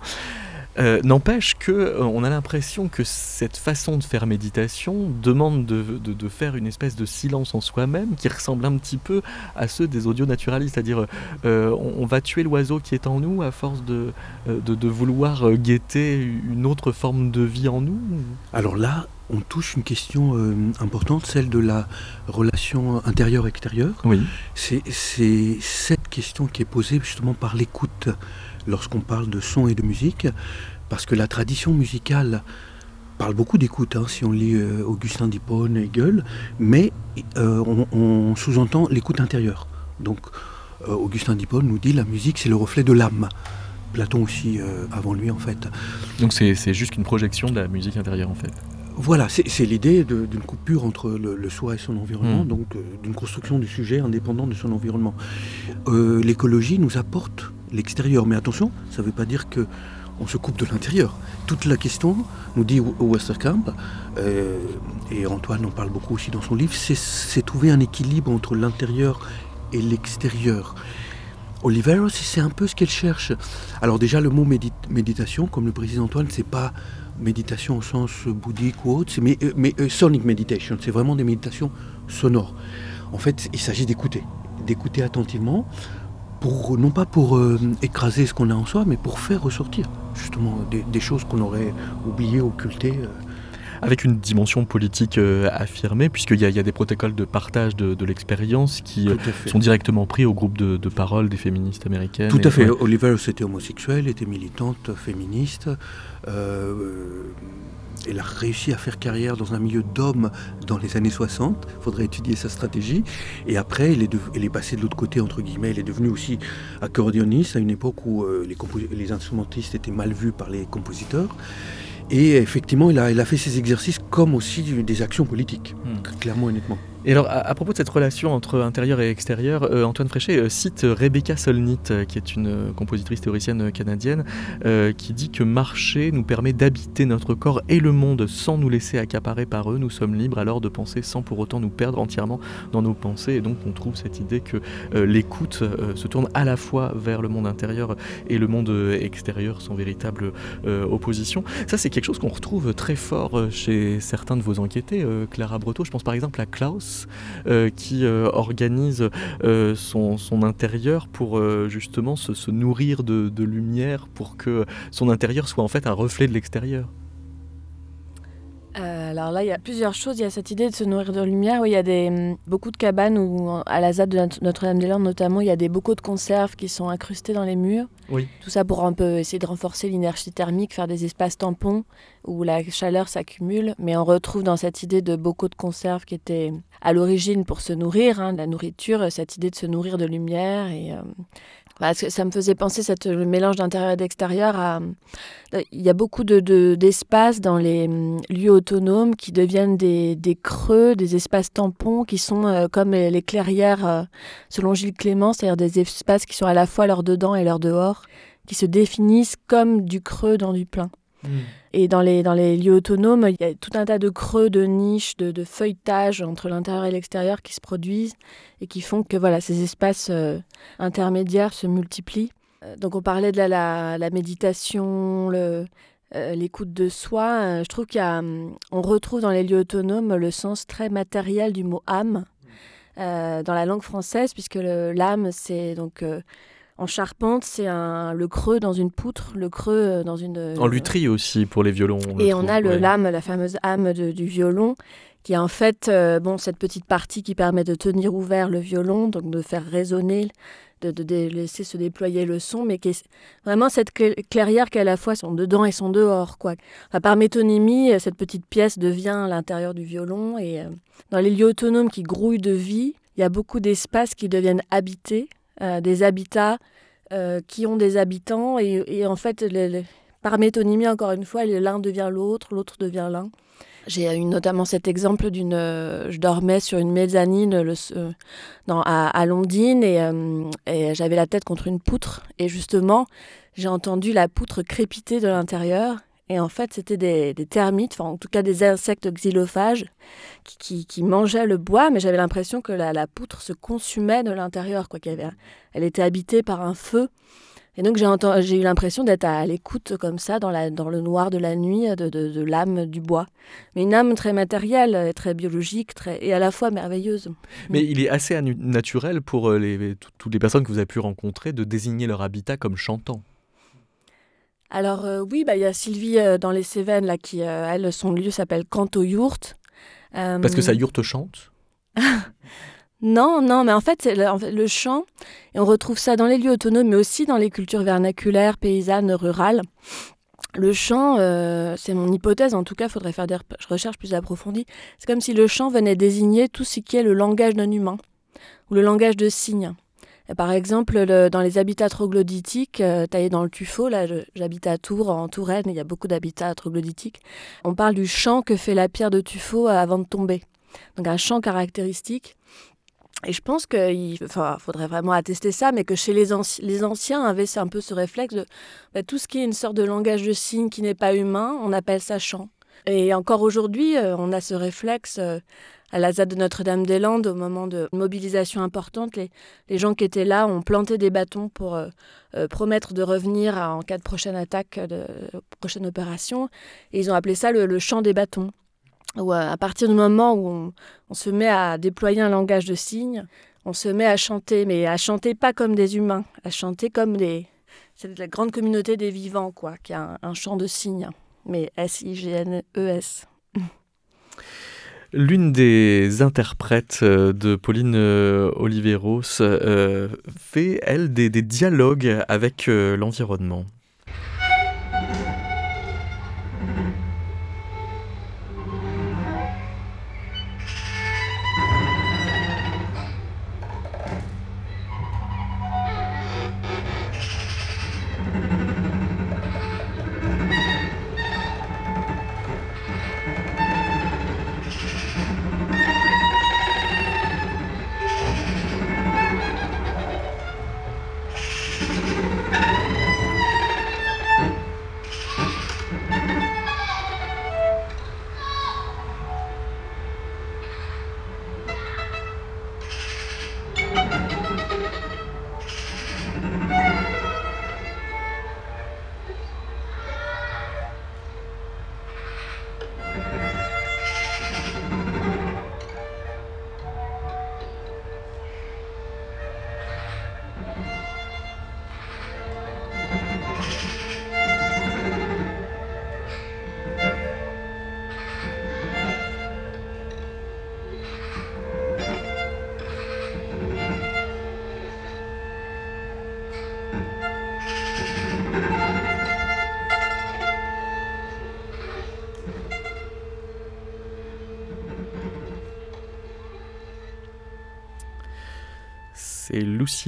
Euh, n'empêche que euh, on a l'impression que cette façon de faire méditation demande de, faire une espèce de silence en soi-même qui ressemble un petit peu à ceux des audio naturalistes, c'est-à-dire euh, on, va tuer l'oiseau qui est en nous à force de, de, vouloir guetter une autre forme de vie en nous. Alors là, on touche une question importante, celle de la relation intérieure-extérieure. Oui. C'est cette question qui est posée justement par l'écoute lorsqu'on parle de son et de musique, parce que la tradition musicale parle beaucoup d'écoute, hein, si on lit euh, Augustin d'Hippone, Hegel, mais euh, on, sous-entend l'écoute intérieure. Donc euh, Augustin d'Hippone nous dit la musique c'est le reflet de l'âme. Platon aussi avant lui en fait. Donc c'est juste une projection de la musique intérieure en fait. Voilà, c'est l'idée d'une coupure entre le, soi et son environnement, hmm. donc d'une construction du sujet indépendant de son environnement. L'écologie nous apporte l'extérieur. Mais attention, ça ne veut pas dire que on se coupe de l'intérieur. Toute la question, nous dit Westerkamp, euh, et Antoine en parle beaucoup aussi dans son livre, c'est trouver un équilibre entre l'intérieur et l'extérieur. Oliveros, c'est un peu ce qu'elle cherche. Alors déjà, le mot méditation, comme le président Antoine, c'est pas méditation au sens bouddhique ou autre, mais, euh, mais euh, sonic meditation, c'est vraiment des méditations sonores. En fait, il s'agit d'écouter, d'écouter attentivement non pas pour euh, écraser ce qu'on a en soi, mais pour faire ressortir justement des, choses qu'on aurait oubliées, occultées. Euh. Avec une dimension politique euh, affirmée, puisqu'il y, y, a des protocoles de partage de, l'expérience qui sont directement pris au groupe de, parole des féministes américaines. Tout à fait. Oliver, c'était homosexuel, était militante féministe. Elle a réussi à faire carrière dans un milieu d'hommes dans les années 60. Il faudrait étudier sa stratégie. Et après, elle est, elle est passée de l'autre côté, entre guillemets. Elle est devenue aussi accordéoniste à une époque où euh, les, les, instrumentistes étaient mal vus par les compositeurs. Et effectivement, elle a, elle a fait ses exercices comme aussi des actions politiques, hmm. clairement et nettement. Et alors, à, propos de cette relation entre intérieur et extérieur, euh, Antoine Fréchet euh, cite Rebecca Solnit, euh, qui est une compositrice théoricienne canadienne, qui dit que marcher nous permet d'habiter notre corps et le monde sans nous laisser accaparer par eux. Nous sommes libres alors de penser sans pour autant nous perdre entièrement dans nos pensées. Et donc, on trouve cette idée que l'écoute se tourne à la fois vers le monde intérieur et le monde extérieur sans véritable opposition. Ça, c'est quelque chose qu'on retrouve très fort chez certains de vos enquêtés, Clara Breteau. Je pense par exemple à Klaus euh, qui euh, organise euh, son, intérieur pour justement se, nourrir de, de, lumière pour que son intérieur soit en fait un reflet de l'extérieur. Alors là, il y a plusieurs choses. Il y a cette idée de se nourrir de lumière. il y a des, hum, beaucoup de cabanes où, à la ZAD de Notre-Dame-des-Landes notamment, il y a des bocaux de conserve qui sont incrustés dans les murs. Oui. Tout ça pour un peu essayer de renforcer l'inertie thermique, faire des espaces tampons où la chaleur s'accumule. Mais on retrouve dans cette idée de bocaux de conserve qui était à l'origine pour se nourrir, hein, la nourriture, cette idée de se nourrir de lumière. Et, euh, ça me faisait penser cette, le mélange d'intérieur et d'extérieur à... Il y a beaucoup d'espaces de, dans les hum, lieux autonomes qui deviennent des, des creux, des espaces tampons qui sont euh, comme les clairières, euh, selon Gilles Clément, c'est-à-dire des espaces qui sont à la fois leur dedans et leur dehors, qui se définissent comme du creux dans du plein. Mmh. Et dans les, dans les lieux autonomes, il y a tout un tas de creux, de niches, de, de feuilletages entre l'intérieur et l'extérieur qui se produisent et qui font que voilà, ces espaces euh, intermédiaires se multiplient. Euh, donc on parlait de la, la, méditation, le, euh, l'écoute de soi. je trouve qu'on on retrouve dans les lieux autonomes le sens très matériel du mot âme dans la langue française, puisque l'âme, c'est donc en charpente, c'est le creux dans une poutre, le creux euh, dans une. Euh, en lutherie aussi pour les violons. et on a le lame, la fameuse âme du violon, qui est en fait euh, bon cette petite partie qui permet de tenir ouvert le violon, donc de faire résonner, de, laisser se déployer le son, mais qui est vraiment cette clairière qui est à la fois son dedans et son dehors, quoi. par métonymie, cette petite pièce devient l'intérieur du violon et dans les lieux autonomes qui grouillent de vie, il y a beaucoup d'espaces qui deviennent habités des habitats euh, qui ont des habitants. Et, en fait, par métonymie, encore une fois, l'un devient l'autre, l'autre devient l'un. J'ai eu notamment cet exemple d'une. Euh, je dormais sur une mezzanine le, à, à, Londines et, et j'avais la tête contre une poutre. Et justement, j'ai entendu la poutre crépiter de l'intérieur. Et en fait, c'était des, termites, enfin, en tout cas des insectes xylophages qui, qui, mangeaient le bois, mais j'avais l'impression que la, poutre se consumait de l'intérieur, quoi. Avait, elle était habitée par un feu. Et donc j'ai eu l'impression d'être à, l'écoute comme ça, dans, le noir de la nuit, de, de, l'âme du bois. Mais une âme très matérielle, très biologique, et à la fois merveilleuse. Mais il est assez naturel pour euh, toutes les personnes que vous avez pu rencontrer de désigner leur habitat comme chantant. Alors euh, oui, bah, il y a Sylvie euh, dans les Cévennes, là, qui, euh, elle, son lieu s'appelle Canto Yourte. Parce que sa yourte chante Non, non, mais en fait, le, le, chant, et on retrouve ça dans les lieux autonomes, mais aussi dans les cultures vernaculaires, paysannes, rurales. Le chant, c'est mon hypothèse, en tout cas, il faudrait faire des recherches plus approfondies. C'est comme si le chant venait désigner tout ce qui est le langage non humain, ou le langage de signes. Par exemple, dans les habitats troglodytiques, euh, taillés dans le tuffeau, là j'habite à Tours, en Touraine, il y a beaucoup d'habitats troglodytiques, on parle du chant que fait la pierre de tuffeau avant de tomber. Donc un chant caractéristique. Et je pense qu'il faudrait vraiment attester ça, mais que chez les, les anciens avait un peu ce réflexe de bah, tout ce qui est une sorte de langage de signes qui n'est pas humain, on appelle ça chant. Et encore aujourd'hui, euh, on a ce réflexe euh, à la ZAD de Notre-Dame-des-Landes, au moment de mobilisation importante, les, gens qui étaient là ont planté des bâtons pour euh, euh, promettre de revenir en cas de prochaine attaque, de prochaine opération. Et ils ont appelé ça le, chant des bâtons. Où, euh, à partir du moment où on, se met à déployer un langage de signes, on se met à chanter, mais à chanter pas comme des humains, à chanter comme des... C'est la grande communauté des vivants, quoi, qui a un, un chant de signes, mais S-I-G-N-E-S. L'une des interprètes euh, de Pauline euh, Oliveros euh, fait, elle, des, des dialogues avec l'environnement.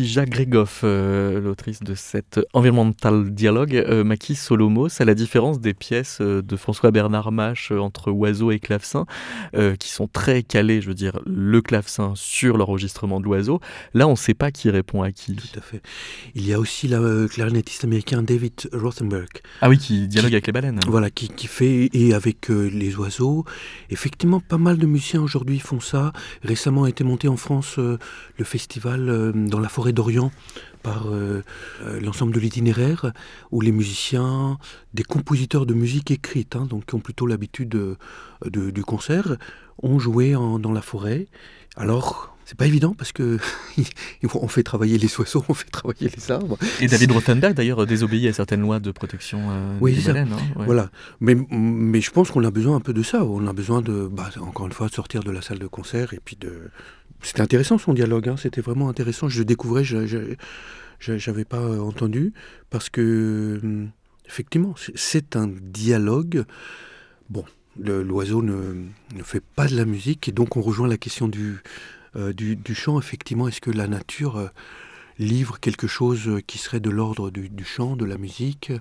Lucy Jagregoff, euh, l'autrice de cet environmental dialogue. Euh, Maki Solomos, à la différence des pièces euh, de François Bernard Mache entre oiseau et clavecin, qui sont très calées, je veux dire, le clavecin sur l'enregistrement de l'oiseau. Là, on ne sait pas qui répond à qui. Tout à fait. Il y a aussi le clarinettiste américain David Rothenberg. Ah oui, qui dialogue avec les baleines. Voilà, qui, qui fait, et avec les oiseaux. Effectivement, pas mal de musiciens aujourd'hui font ça. Récemment a été monté en France le festival euh, dans la forêt par euh, euh, l'ensemble de l'itinéraire, où les musiciens, des compositeurs de musique écrite, hein, donc qui ont plutôt l'habitude du concert, ont joué dans la forêt. Alors, c'est pas évident parce que on fait travailler les oiseaux, on fait travailler les arbres. Et David Rothenberg d'ailleurs désobéit à certaines lois de protection oui, des baleines. Hein, voilà, mais, mais je pense qu'on a besoin un peu de ça. On a besoin de, bah, encore une fois, de sortir de la salle de concert et puis de, c'était intéressant son dialogue, hein. c'était vraiment intéressant. Je découvrais, je n'avais pas entendu, parce que, hum, effectivement, c'est un dialogue. Bon, l'oiseau ne, ne, fait pas de la musique, et donc on rejoint la question du, euh, du, chant. Effectivement, est-ce que la nature euh, livre quelque chose qui serait de l'ordre du, chant, de la musique?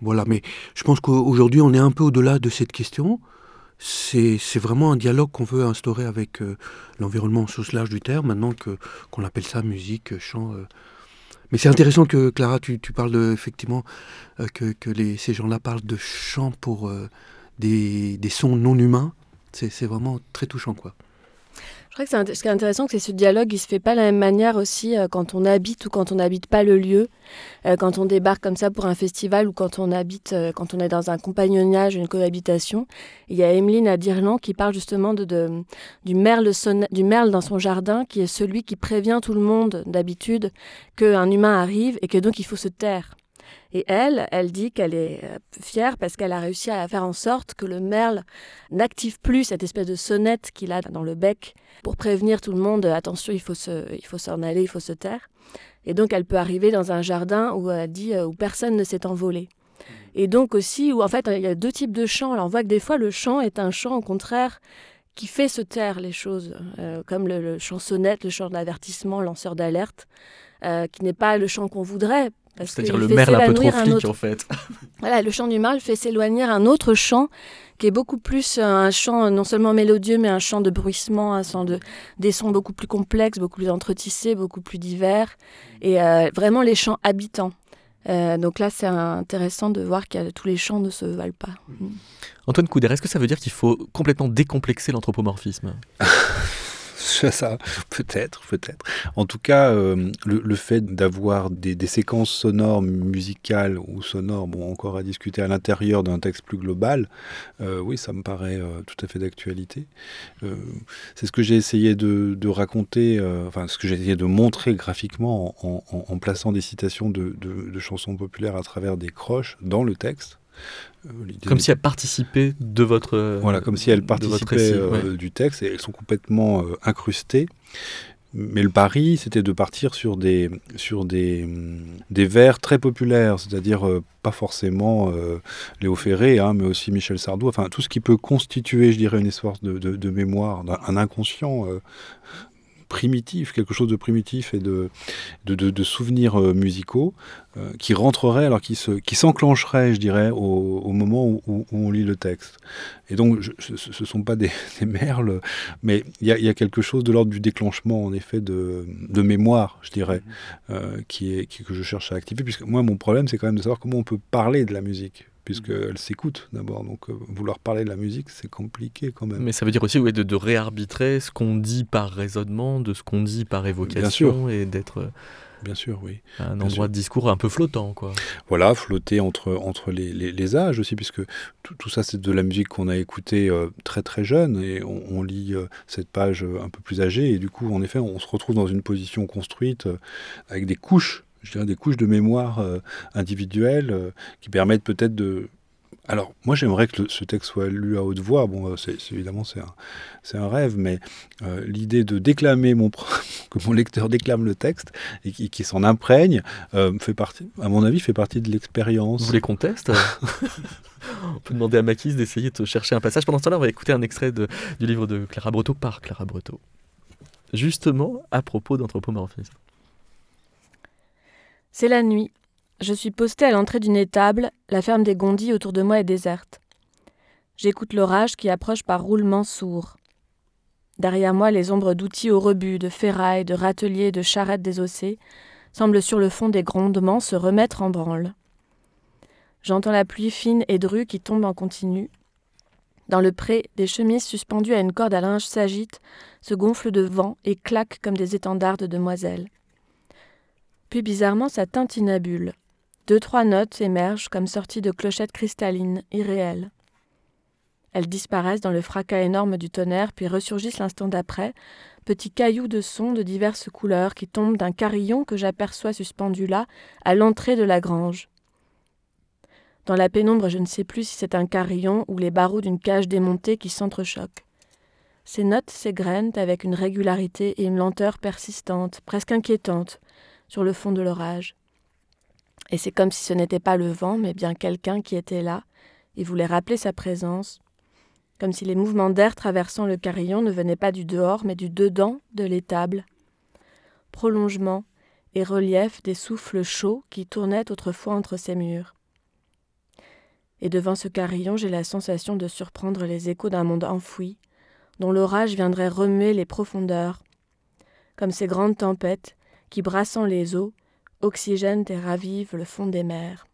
Voilà, mais je pense qu'aujourd'hui, on est un peu au-delà de cette question c'est vraiment un dialogue qu'on veut instaurer avec euh, l'environnement sens large du terme, maintenant qu'on appelle ça musique, chant. Euh. Mais c'est intéressant que Clara, tu, parles de, effectivement euh, que, que les, ces gens-là parlent de chant pour des, des, sons non humains. C'est vraiment très touchant, quoi. Je crois que ce qui est intéressant, c'est ce dialogue, il se fait pas de la même manière aussi euh, quand on habite ou quand on n'habite pas le lieu. Euh, quand on débarque comme ça pour un festival ou quand on habite, euh, quand on est dans un compagnonnage, une cohabitation. Il y a Emeline à Dirland qui parle justement de, du, merle du merle dans son jardin, qui est celui qui prévient tout le monde d'habitude qu'un humain arrive et que donc il faut se taire. Et elle, elle dit qu'elle est euh, fière parce qu'elle a réussi à faire en sorte que le merle n'active plus cette espèce de sonnette qu'il a dans le bec pour prévenir tout le monde attention, il faut se, il faut s'en aller, il faut se taire. Et donc elle peut arriver dans un jardin où elle dit euh, où personne ne s'est envolé. Et donc aussi où en fait il y a deux types de chants. Alors on voit que des fois le chant est un chant au contraire qui fait se taire les choses, euh, comme le, chant sonnette, le chant d'avertissement, lanceur d'alerte, qui n'est pas le chant qu'on voudrait, c'est-à-dire le merle un peu trop flic, en fait. Voilà, le chant du merle fait s'éloigner un autre chant qui est beaucoup plus un chant non seulement mélodieux, mais un chant de bruissement, un chant de, des sons beaucoup plus complexes, beaucoup plus entretissés, beaucoup plus divers, et euh, vraiment les chants habitants. Euh, donc là, c'est intéressant de voir que tous les chants ne se valent pas. Antoine Couder, est-ce que ça veut dire qu'il faut complètement décomplexer l'anthropomorphisme? ça, peut-être, peut-être. En tout cas, euh, le, fait d'avoir des, séquences sonores musicales ou sonores, bon, encore à discuter à l'intérieur d'un texte plus global, euh, oui, ça me paraît euh, tout à fait d'actualité. c'est ce que j'ai essayé de, raconter, enfin, ce que j'ai essayé de montrer graphiquement en, plaçant des citations de, de chansons populaires à travers des croches dans le texte. Comme si elle participait de votre. Voilà, comme si elle participait du texte et elles sont complètement incrustées. Mais le pari, c'était de partir sur des, sur des, des vers très populaires, c'est-à-dire euh, pas forcément euh, Léo Ferré, hein, mais aussi Michel Sardou, enfin tout ce qui peut constituer, je dirais, une histoire de, de, mémoire, un inconscient euh, primitif, quelque chose de primitif et de, de, souvenirs euh, musicaux euh, qui rentreraient, alors qui, se, qui s'enclencheraient, je dirais, au, moment où, on lit le texte. Et donc, ce ne sont pas des, merles, mais il y, a, quelque chose de l'ordre du déclenchement, en effet, de, mémoire, je dirais, euh, qui est, que je cherche à activer, puisque moi, mon problème, c'est quand même de savoir comment on peut parler de la musique puisqu'elle s'écoute d'abord. Donc euh, vouloir parler de la musique, c'est compliqué quand même. Mais ça veut dire aussi de, réarbitrer ce qu'on dit par raisonnement, de ce qu'on dit par évocation, et d'être... Euh, Bien sûr, oui. Un endroit de discours un peu flottant, quoi. Voilà, flotter entre, entre les, les, âges aussi, puisque tout, ça, c'est de la musique qu'on a écoutée euh, très très jeune, et on, lit cette page un peu plus âgée, et du coup, en effet, on se retrouve dans une position construite avec des couches je dirais, des couches de mémoire euh, individuelles euh, qui permettent peut-être de... Alors, moi, j'aimerais que ce texte soit lu à haute voix. Bon, euh, c'est, évidemment, c'est un, un rêve, mais l'idée de déclamer mon, que mon lecteur déclame le texte et qui, s'en imprègne, fait partie, à mon avis, fait partie de l'expérience. Vous voulez qu'on teste? On peut demander à Maquis d'essayer de chercher un passage. Pendant ce temps-là, on va écouter un extrait de, du livre de Clara Breteau par Clara Breteau. Justement, à propos d'anthropomorphisme. C'est la nuit. Je suis postée à l'entrée d'une étable, la ferme des Gondis autour de moi est déserte. J'écoute l'orage qui approche par roulements sourds. Derrière moi, les ombres d'outils au rebut, de ferrailles, de râteliers, de charrettes désossées semblent sur le fond des grondements se remettre en branle. J'entends la pluie fine et drue qui tombe en continu. Dans le pré, des chemises suspendues à une corde à linge s'agitent, se gonflent de vent et claquent comme des étendards de demoiselles. Puis bizarrement, ça tintinabule. Deux, trois notes émergent comme sorties de clochettes cristallines, irréelles. Elles disparaissent dans le fracas énorme du tonnerre, puis ressurgissent l'instant d'après, petits cailloux de son de diverses couleurs qui tombent d'un carillon que j'aperçois suspendu là, à l'entrée de la grange. Dans la pénombre, je ne sais plus si c'est un carillon ou les barreaux d'une cage démontée qui s'entrechoquent. Ces notes s'égrènent avec une régularité et une lenteur persistantes, presque inquiétantes, sur le fond de l'orage. Et c'est comme si ce n'était pas le vent, mais bien quelqu'un qui était là et voulait rappeler sa présence, comme si les mouvements d'air traversant le carillon ne venaient pas du dehors, mais du dedans de l'étable. Prolongement et relief des souffles chauds qui tournaient autrefois entre ces murs. Et devant ce carillon, j'ai la sensation de surprendre les échos d'un monde enfoui, dont l'orage viendrait remuer les profondeurs, comme ces grandes tempêtes qui, brassant les eaux, oxygènent et ravivent le fond des mers.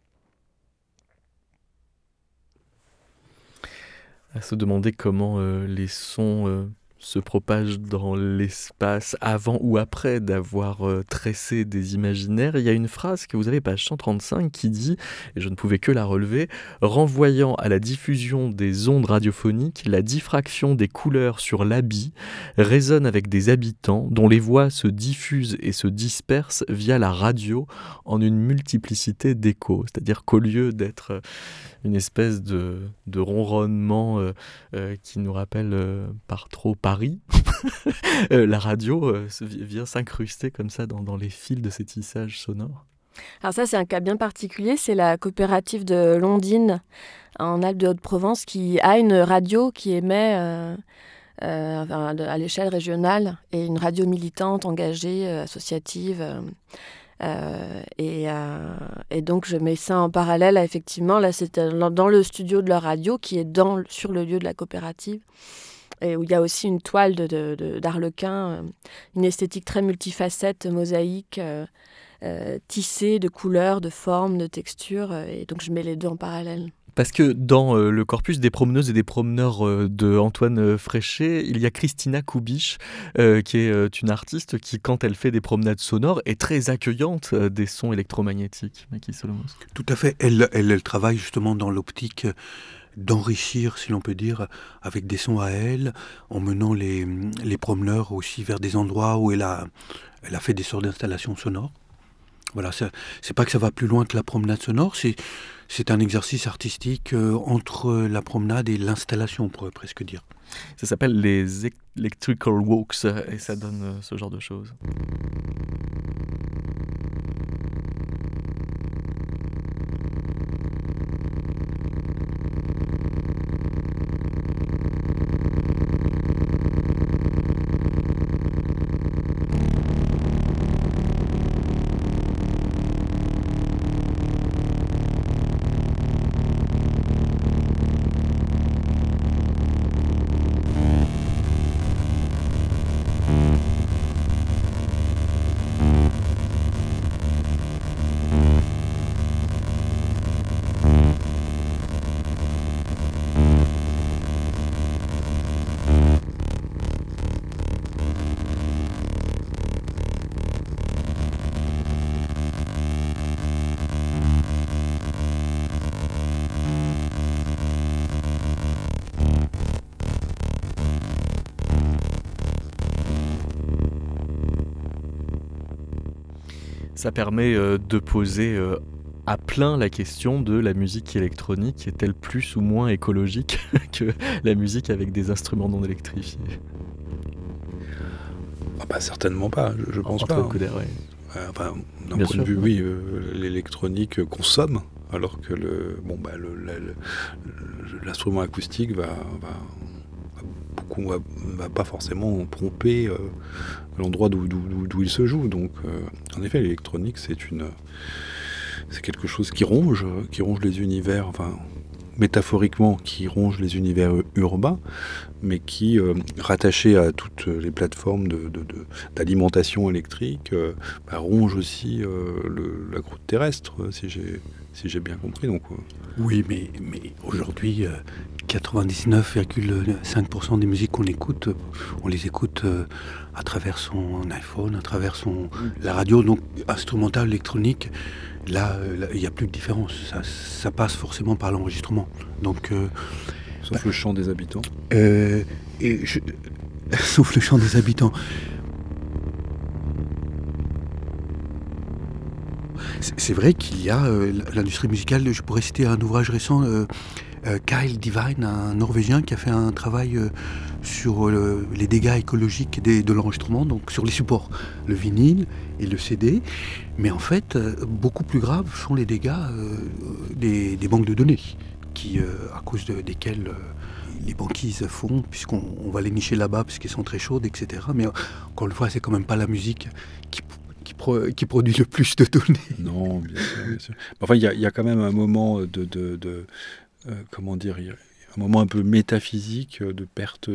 À se demander comment euh, les sons euh, se propage dans l'espace avant ou après d'avoir euh, tressé des imaginaires. Il y a une phrase que vous avez, page 135, qui dit, et je ne pouvais que la relever, renvoyant à la diffusion des ondes radiophoniques, la diffraction des couleurs sur l'habit résonne avec des habitants dont les voix se diffusent et se dispersent via la radio en une multiplicité d'échos. C'est-à-dire qu'au lieu d'être une espèce de, ronronnement euh, euh, qui nous rappelle par trop par Euh, la radio euh, vient s'incruster comme ça dans, les fils de ces tissages sonores. Alors ça, c'est un cas bien particulier. C'est la coopérative de Londines, en Alpes de Haute-Provence, qui a une radio qui émet euh, à l'échelle régionale et une radio militante, engagée, associative. et, donc je mets ça en parallèle, effectivement, là c'est dans le studio de la radio qui est sur le lieu de la coopérative et où il y a aussi une toile d'Arlequin, de, de, euh, une esthétique très multifacette, mosaïque, euh, euh, tissée de couleurs, de formes, de textures. et donc je mets les deux en parallèle. Parce que dans le corpus des promeneuses et des promeneurs de Antoine Fréchet, il y a Christina Kubisch, qui est une artiste qui, quand elle fait des promenades sonores, est très accueillante des sons électromagnétiques. Tout à fait. Elle, elle, elle travaille justement dans l'optique d'enrichir, si l'on peut dire, avec des sons à elle, en menant les, les promeneurs aussi vers des endroits où elle a, elle a fait des sortes d'installations sonores. Voilà, c'est pas que ça va plus loin que la promenade sonore, c'est un exercice artistique euh, entre la promenade et l'installation, on pourrait presque dire. Ça s'appelle les electrical walks et ça donne euh, ce genre de choses. Ça permet euh, de poser euh, à plein la question de la musique électronique est-elle plus ou moins écologique que la musique avec des instruments non électrifiés? Ah bah, Certainement pas, je, pense pas. Hein. enfin, D'un point de vue, oui, euh, l'électronique consomme, alors que le, bon, bah, l'instrument acoustique va, va beaucoup va, va, pas forcément pomper l'endroit d'où il se joue. Donc, euh, en effet, l'électronique, c'est une, c'est quelque chose qui ronge, qui ronge les univers, enfin, métaphoriquement, qui ronge les univers urbains, mais qui, euh, rattaché à toutes les plateformes d'alimentation électrique, euh, bah, ronge aussi la croûte terrestre, si j'ai si j'ai bien compris. Donc, Oui, mais, mais aujourd'hui, 99,5% des musiques qu'on écoute, on les écoute à travers son iPhone, à travers son, la radio, donc instrumentale, électronique, là, il n'y a plus de différence. Ça, passe forcément par l'enregistrement. Donc, euh, Sauf bah, le chant des habitants. Euh, et sauf le chant des habitants. C'est vrai qu'il y a euh, l'industrie musicale, je pourrais citer un ouvrage récent, Kyle Divine, un Norvégien qui a fait un travail sur euh, les dégâts écologiques de l'enregistrement, donc sur les supports, le vinyle et le CD. Mais en fait, euh, beaucoup plus graves sont les dégâts euh, des, banques de données, à cause desquelles les banquises font, puisqu'on va les nicher là-bas, puisqu'elles sont très chaudes, etc. Mais encore une fois, c'est quand même pas la musique qui, qui, produit le plus de données. Non, bien sûr. Bien sûr. Enfin, il y, a quand même un moment de... de, comment dire un moment un peu métaphysique de perte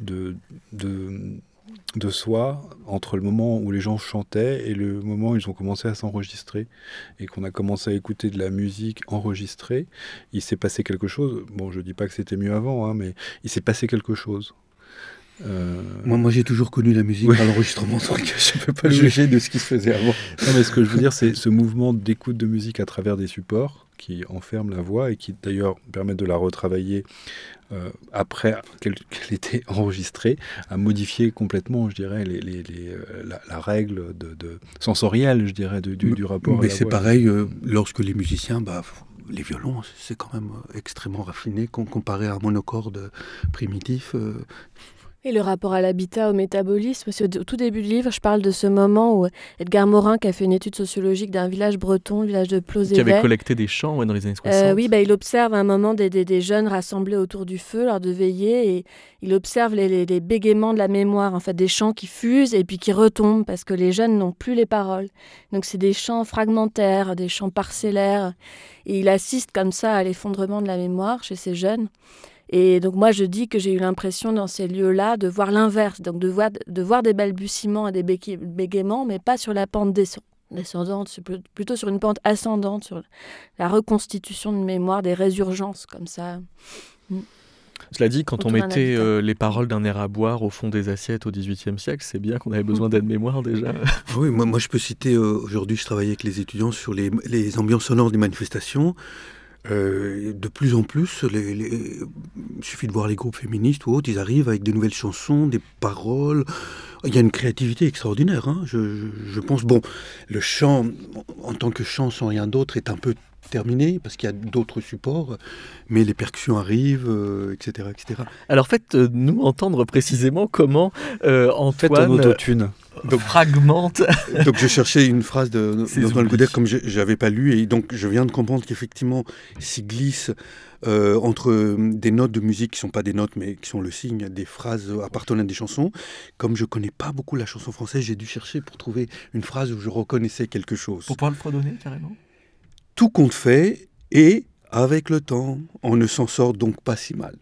de, de, soi entre le moment où les gens chantaient et le moment où ils ont commencé à s'enregistrer et qu'on a commencé à écouter de la musique enregistrée. Il s'est passé quelque chose. Bon, je dis pas que c'était mieux avant, hein, mais il s'est passé quelque chose. Euh, moi, moi j'ai toujours connu la musique à l'enregistrement, donc je ne peux pas juger de ce qui se faisait avant. Non, mais ce que je veux dire, c'est ce mouvement d'écoute de musique à travers des supports qui enferme la voix et qui d'ailleurs permet de la retravailler euh, après qu'elle était enregistrée, à modifier complètement, je dirais, les, les, euh, la, règle de, sensorielle, je dirais, du, du, rapport. Mais c'est pareil lorsque les musiciens, bah, les violons, c'est quand même extrêmement raffiné comparé à un monocorde primitif. Et le rapport à l'habitat, au métabolisme, c'est au tout début du livre, je parle de ce moment où Edgar Morin, qui a fait une étude sociologique d'un village breton, le village de Plozévet. Qui avait collecté des champs dans les années 60. Euh, oui, bah, il observe un moment des, des, jeunes rassemblés autour du feu lors de veillée et il observe les, les, bégaiements de la mémoire, en fait, des chants qui fusent et puis qui retombent parce que les jeunes n'ont plus les paroles. Donc c'est des chants fragmentaires, des chants parcellaires. Et il assiste comme ça à l'effondrement de la mémoire chez ces jeunes. Et donc moi, je dis que j'ai eu l'impression dans ces lieux-là de voir l'inverse, donc de voir, de voir des balbutiements et des bégaiements, mais pas sur la pente descendante, plutôt sur une pente ascendante, sur la reconstitution de mémoire, des résurgences comme ça. Mm. Cela dit, quand on mettait euh, les paroles d'un air à boire au fond des assiettes au XVIIIe siècle, c'est bien qu'on avait besoin d'aide-mémoire déjà. Ah oui, moi, moi je peux citer, euh, aujourd'hui je travaillais avec les étudiants sur les, les ambiances sonores des manifestations. De plus en plus, il suffit de voir les groupes féministes ou autres, ils arrivent avec des nouvelles chansons, des paroles. Il y a une créativité extraordinaire. Hein. Je, pense, bon, le chant, en tant que chant sans rien d'autre, est un peu terminé parce qu'il y a d'autres supports, mais les percussions arrivent, etc., etc. Alors faites-nous entendre précisément comment euh, Antoine... autotune. Donc, fragmente. donc je cherchais une phrase d'Antoine Goudert comme je n'avais pas lu et donc je viens de comprendre qu'effectivement s'y glisse euh, entre des notes de musique qui sont pas des notes mais qui sont le signe des phrases appartenant à des chansons. Comme je connais pas beaucoup la chanson française, j'ai dû chercher pour trouver une phrase où je reconnaissais quelque chose. Pour pouvoir le fredonner carrément tout compte fait, et avec le temps, on ne s'en sort donc pas si mal.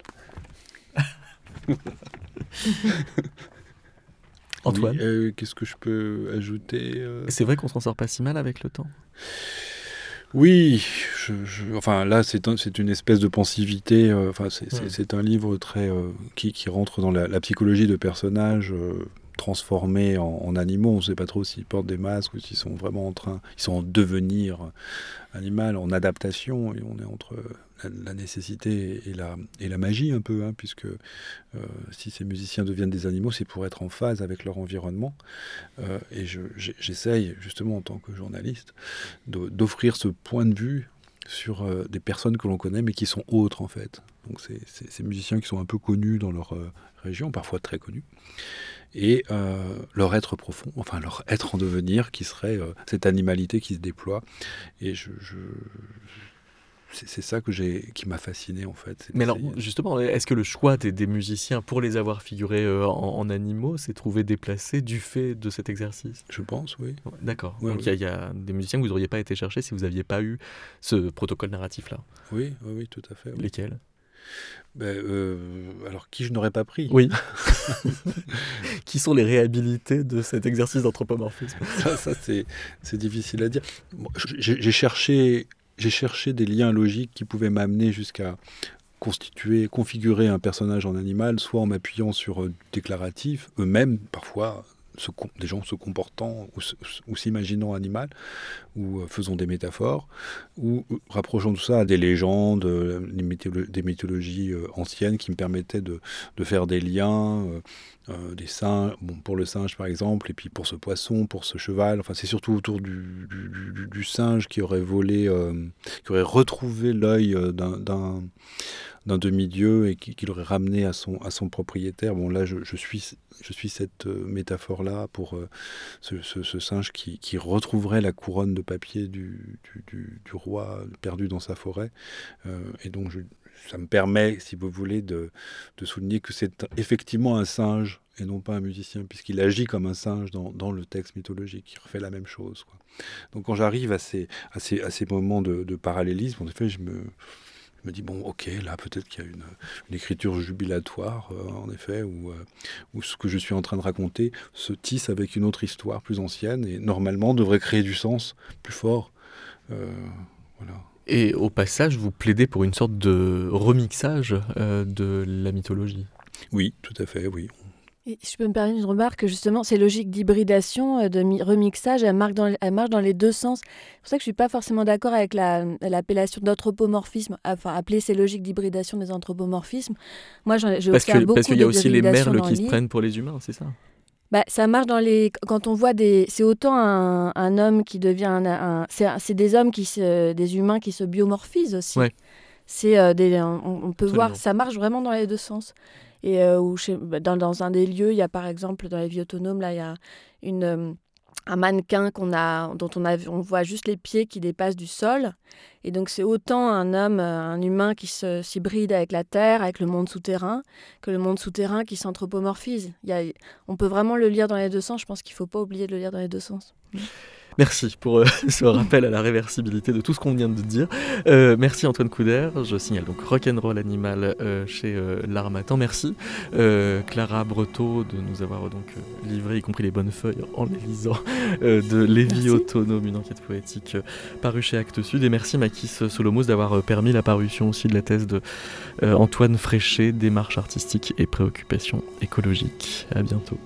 Antoine euh, Qu'est-ce que je peux ajouter euh C'est vrai qu'on s'en sort pas si mal avec le temps oui, enfin là c'est une espèce de pensivité. Euh, enfin c'est un livre très qui, rentre dans la, psychologie de personnages transformés en, animaux. On ne sait pas trop s'ils portent des masques ou s'ils sont vraiment en train, ils sont en devenir animal, en adaptation. Et on est entre la, nécessité et la, et la magie un peu, hein, puisque euh, si ces musiciens deviennent des animaux, c'est pour être en phase avec leur environnement. Euh, et j'essaye justement en tant que journaliste d'offrir ce point de vue sur euh, des personnes que l'on connaît mais qui sont autres en fait. Donc c'est ces musiciens qui sont un peu connus dans leur région, parfois très connus et leur être profond, enfin leur être en devenir, qui serait cette animalité qui se déploie. Et je, c'est ça que j'ai, qui m'a fasciné en fait. Mais alors justement, est-ce que le choix des, musiciens pour les avoir figurés euh, en, animaux s'est trouvé déplacé du fait de cet exercice? Je pense, oui. D'accord. Donc il y, a des musiciens que vous n'auriez pas été chercher si vous n'aviez pas eu ce protocole narratif-là? Oui, oui, oui, tout à fait. Lesquels? Ben, euh, alors, qui je n'aurais pas pris? Oui. qui sont les réhabilités de cet exercice d'anthropomorphisme? Ça, ça c'est difficile à dire. J'ai cherché, cherché des liens logiques qui pouvaient m'amener jusqu'à constituer, configurer un personnage en animal, soit en m'appuyant sur euh, déclaratifs, eux-mêmes parfois des gens se comportant ou, s'imaginant animal, ou euh, faisons des métaphores, ou euh, rapprochons tout ça à des légendes, euh, des, mythologies anciennes qui me permettaient de, faire des liens, des singes, bon, pour le singe par exemple, et puis pour ce poisson, pour ce cheval, enfin c'est surtout autour du, singe qui aurait volé, qui aurait retrouvé l'œil d'un d'un demi-dieu et qui, l'aurait ramené à son, propriétaire. Bon, là, je, suis, je suis cette euh, métaphore-là pour euh, ce, singe qui, retrouverait la couronne de papier du, roi perdu dans sa forêt. Euh, et donc, ça me permet, si vous voulez, de, de souligner que c'est effectivement un singe et non pas un musicien, puisqu'il agit comme un singe dans, dans, le texte mythologique, il refait la même chose. Donc quand j'arrive à ces, à, ces, à ces moments de, de parallélisme, en effet, je me, je me dis, bon, ok, là, peut-être qu'il y a une, écriture jubilatoire, euh, en effet, où, euh, ce que je suis en train de raconter se tisse avec une autre histoire plus ancienne et normalement devrait créer du sens plus fort. Euh, voilà. Et au passage, vous plaidez pour une sorte de remixage de la mythologie. Oui, tout à fait, oui. Et je peux me permettre une remarque, justement, ces logiques d'hybridation, euh, de remixage, elles marchent, dans, elles marchent dans les deux sens. C'est pour ça que je ne suis pas forcément d'accord avec l'appellation d'anthropomorphisme, enfin appeler ces logiques d'hybridation des anthropomorphismes. Moi, j'ai observé beaucoup Parce qu'il y a aussi les merles qui se prennent pour les humains, c'est ça? Bah, ça marche dans les quand on voit des c'est autant un, un, homme qui devient un, c'est des hommes qui se, des humains qui se biomorphisent aussi. C'est euh, des on, peut voir ça marche vraiment dans les deux sens. Et euh, où dans, dans, un des lieux, il y a par exemple dans les vies autonomes, là, il y a une, euh, un mannequin qu'on a, dont on, voit juste les pieds qui dépassent du sol. Et donc c'est autant un homme, euh, un humain qui s'hybride avec la terre, avec le monde souterrain, que le monde souterrain qui s'anthropomorphise. On peut vraiment le lire dans les deux sens. Je pense qu'il ne faut pas oublier de le lire dans les deux sens. Merci pour euh, ce rappel à la réversibilité de tout ce qu'on vient de dire. Euh, merci Antoine Couder. Je signale donc Rock'n'Roll Animal euh, chez L'Armatan. Merci Clara Breteau de nous avoir donc livré, y compris les bonnes feuilles en les lisant, de Lévi Autonome, une enquête poétique parue chez Actes Sud. Et merci Makis Solomos d'avoir permis la parution aussi de la thèse de Antoine Fréchet, démarche artistique et préoccupations écologiques. À bientôt.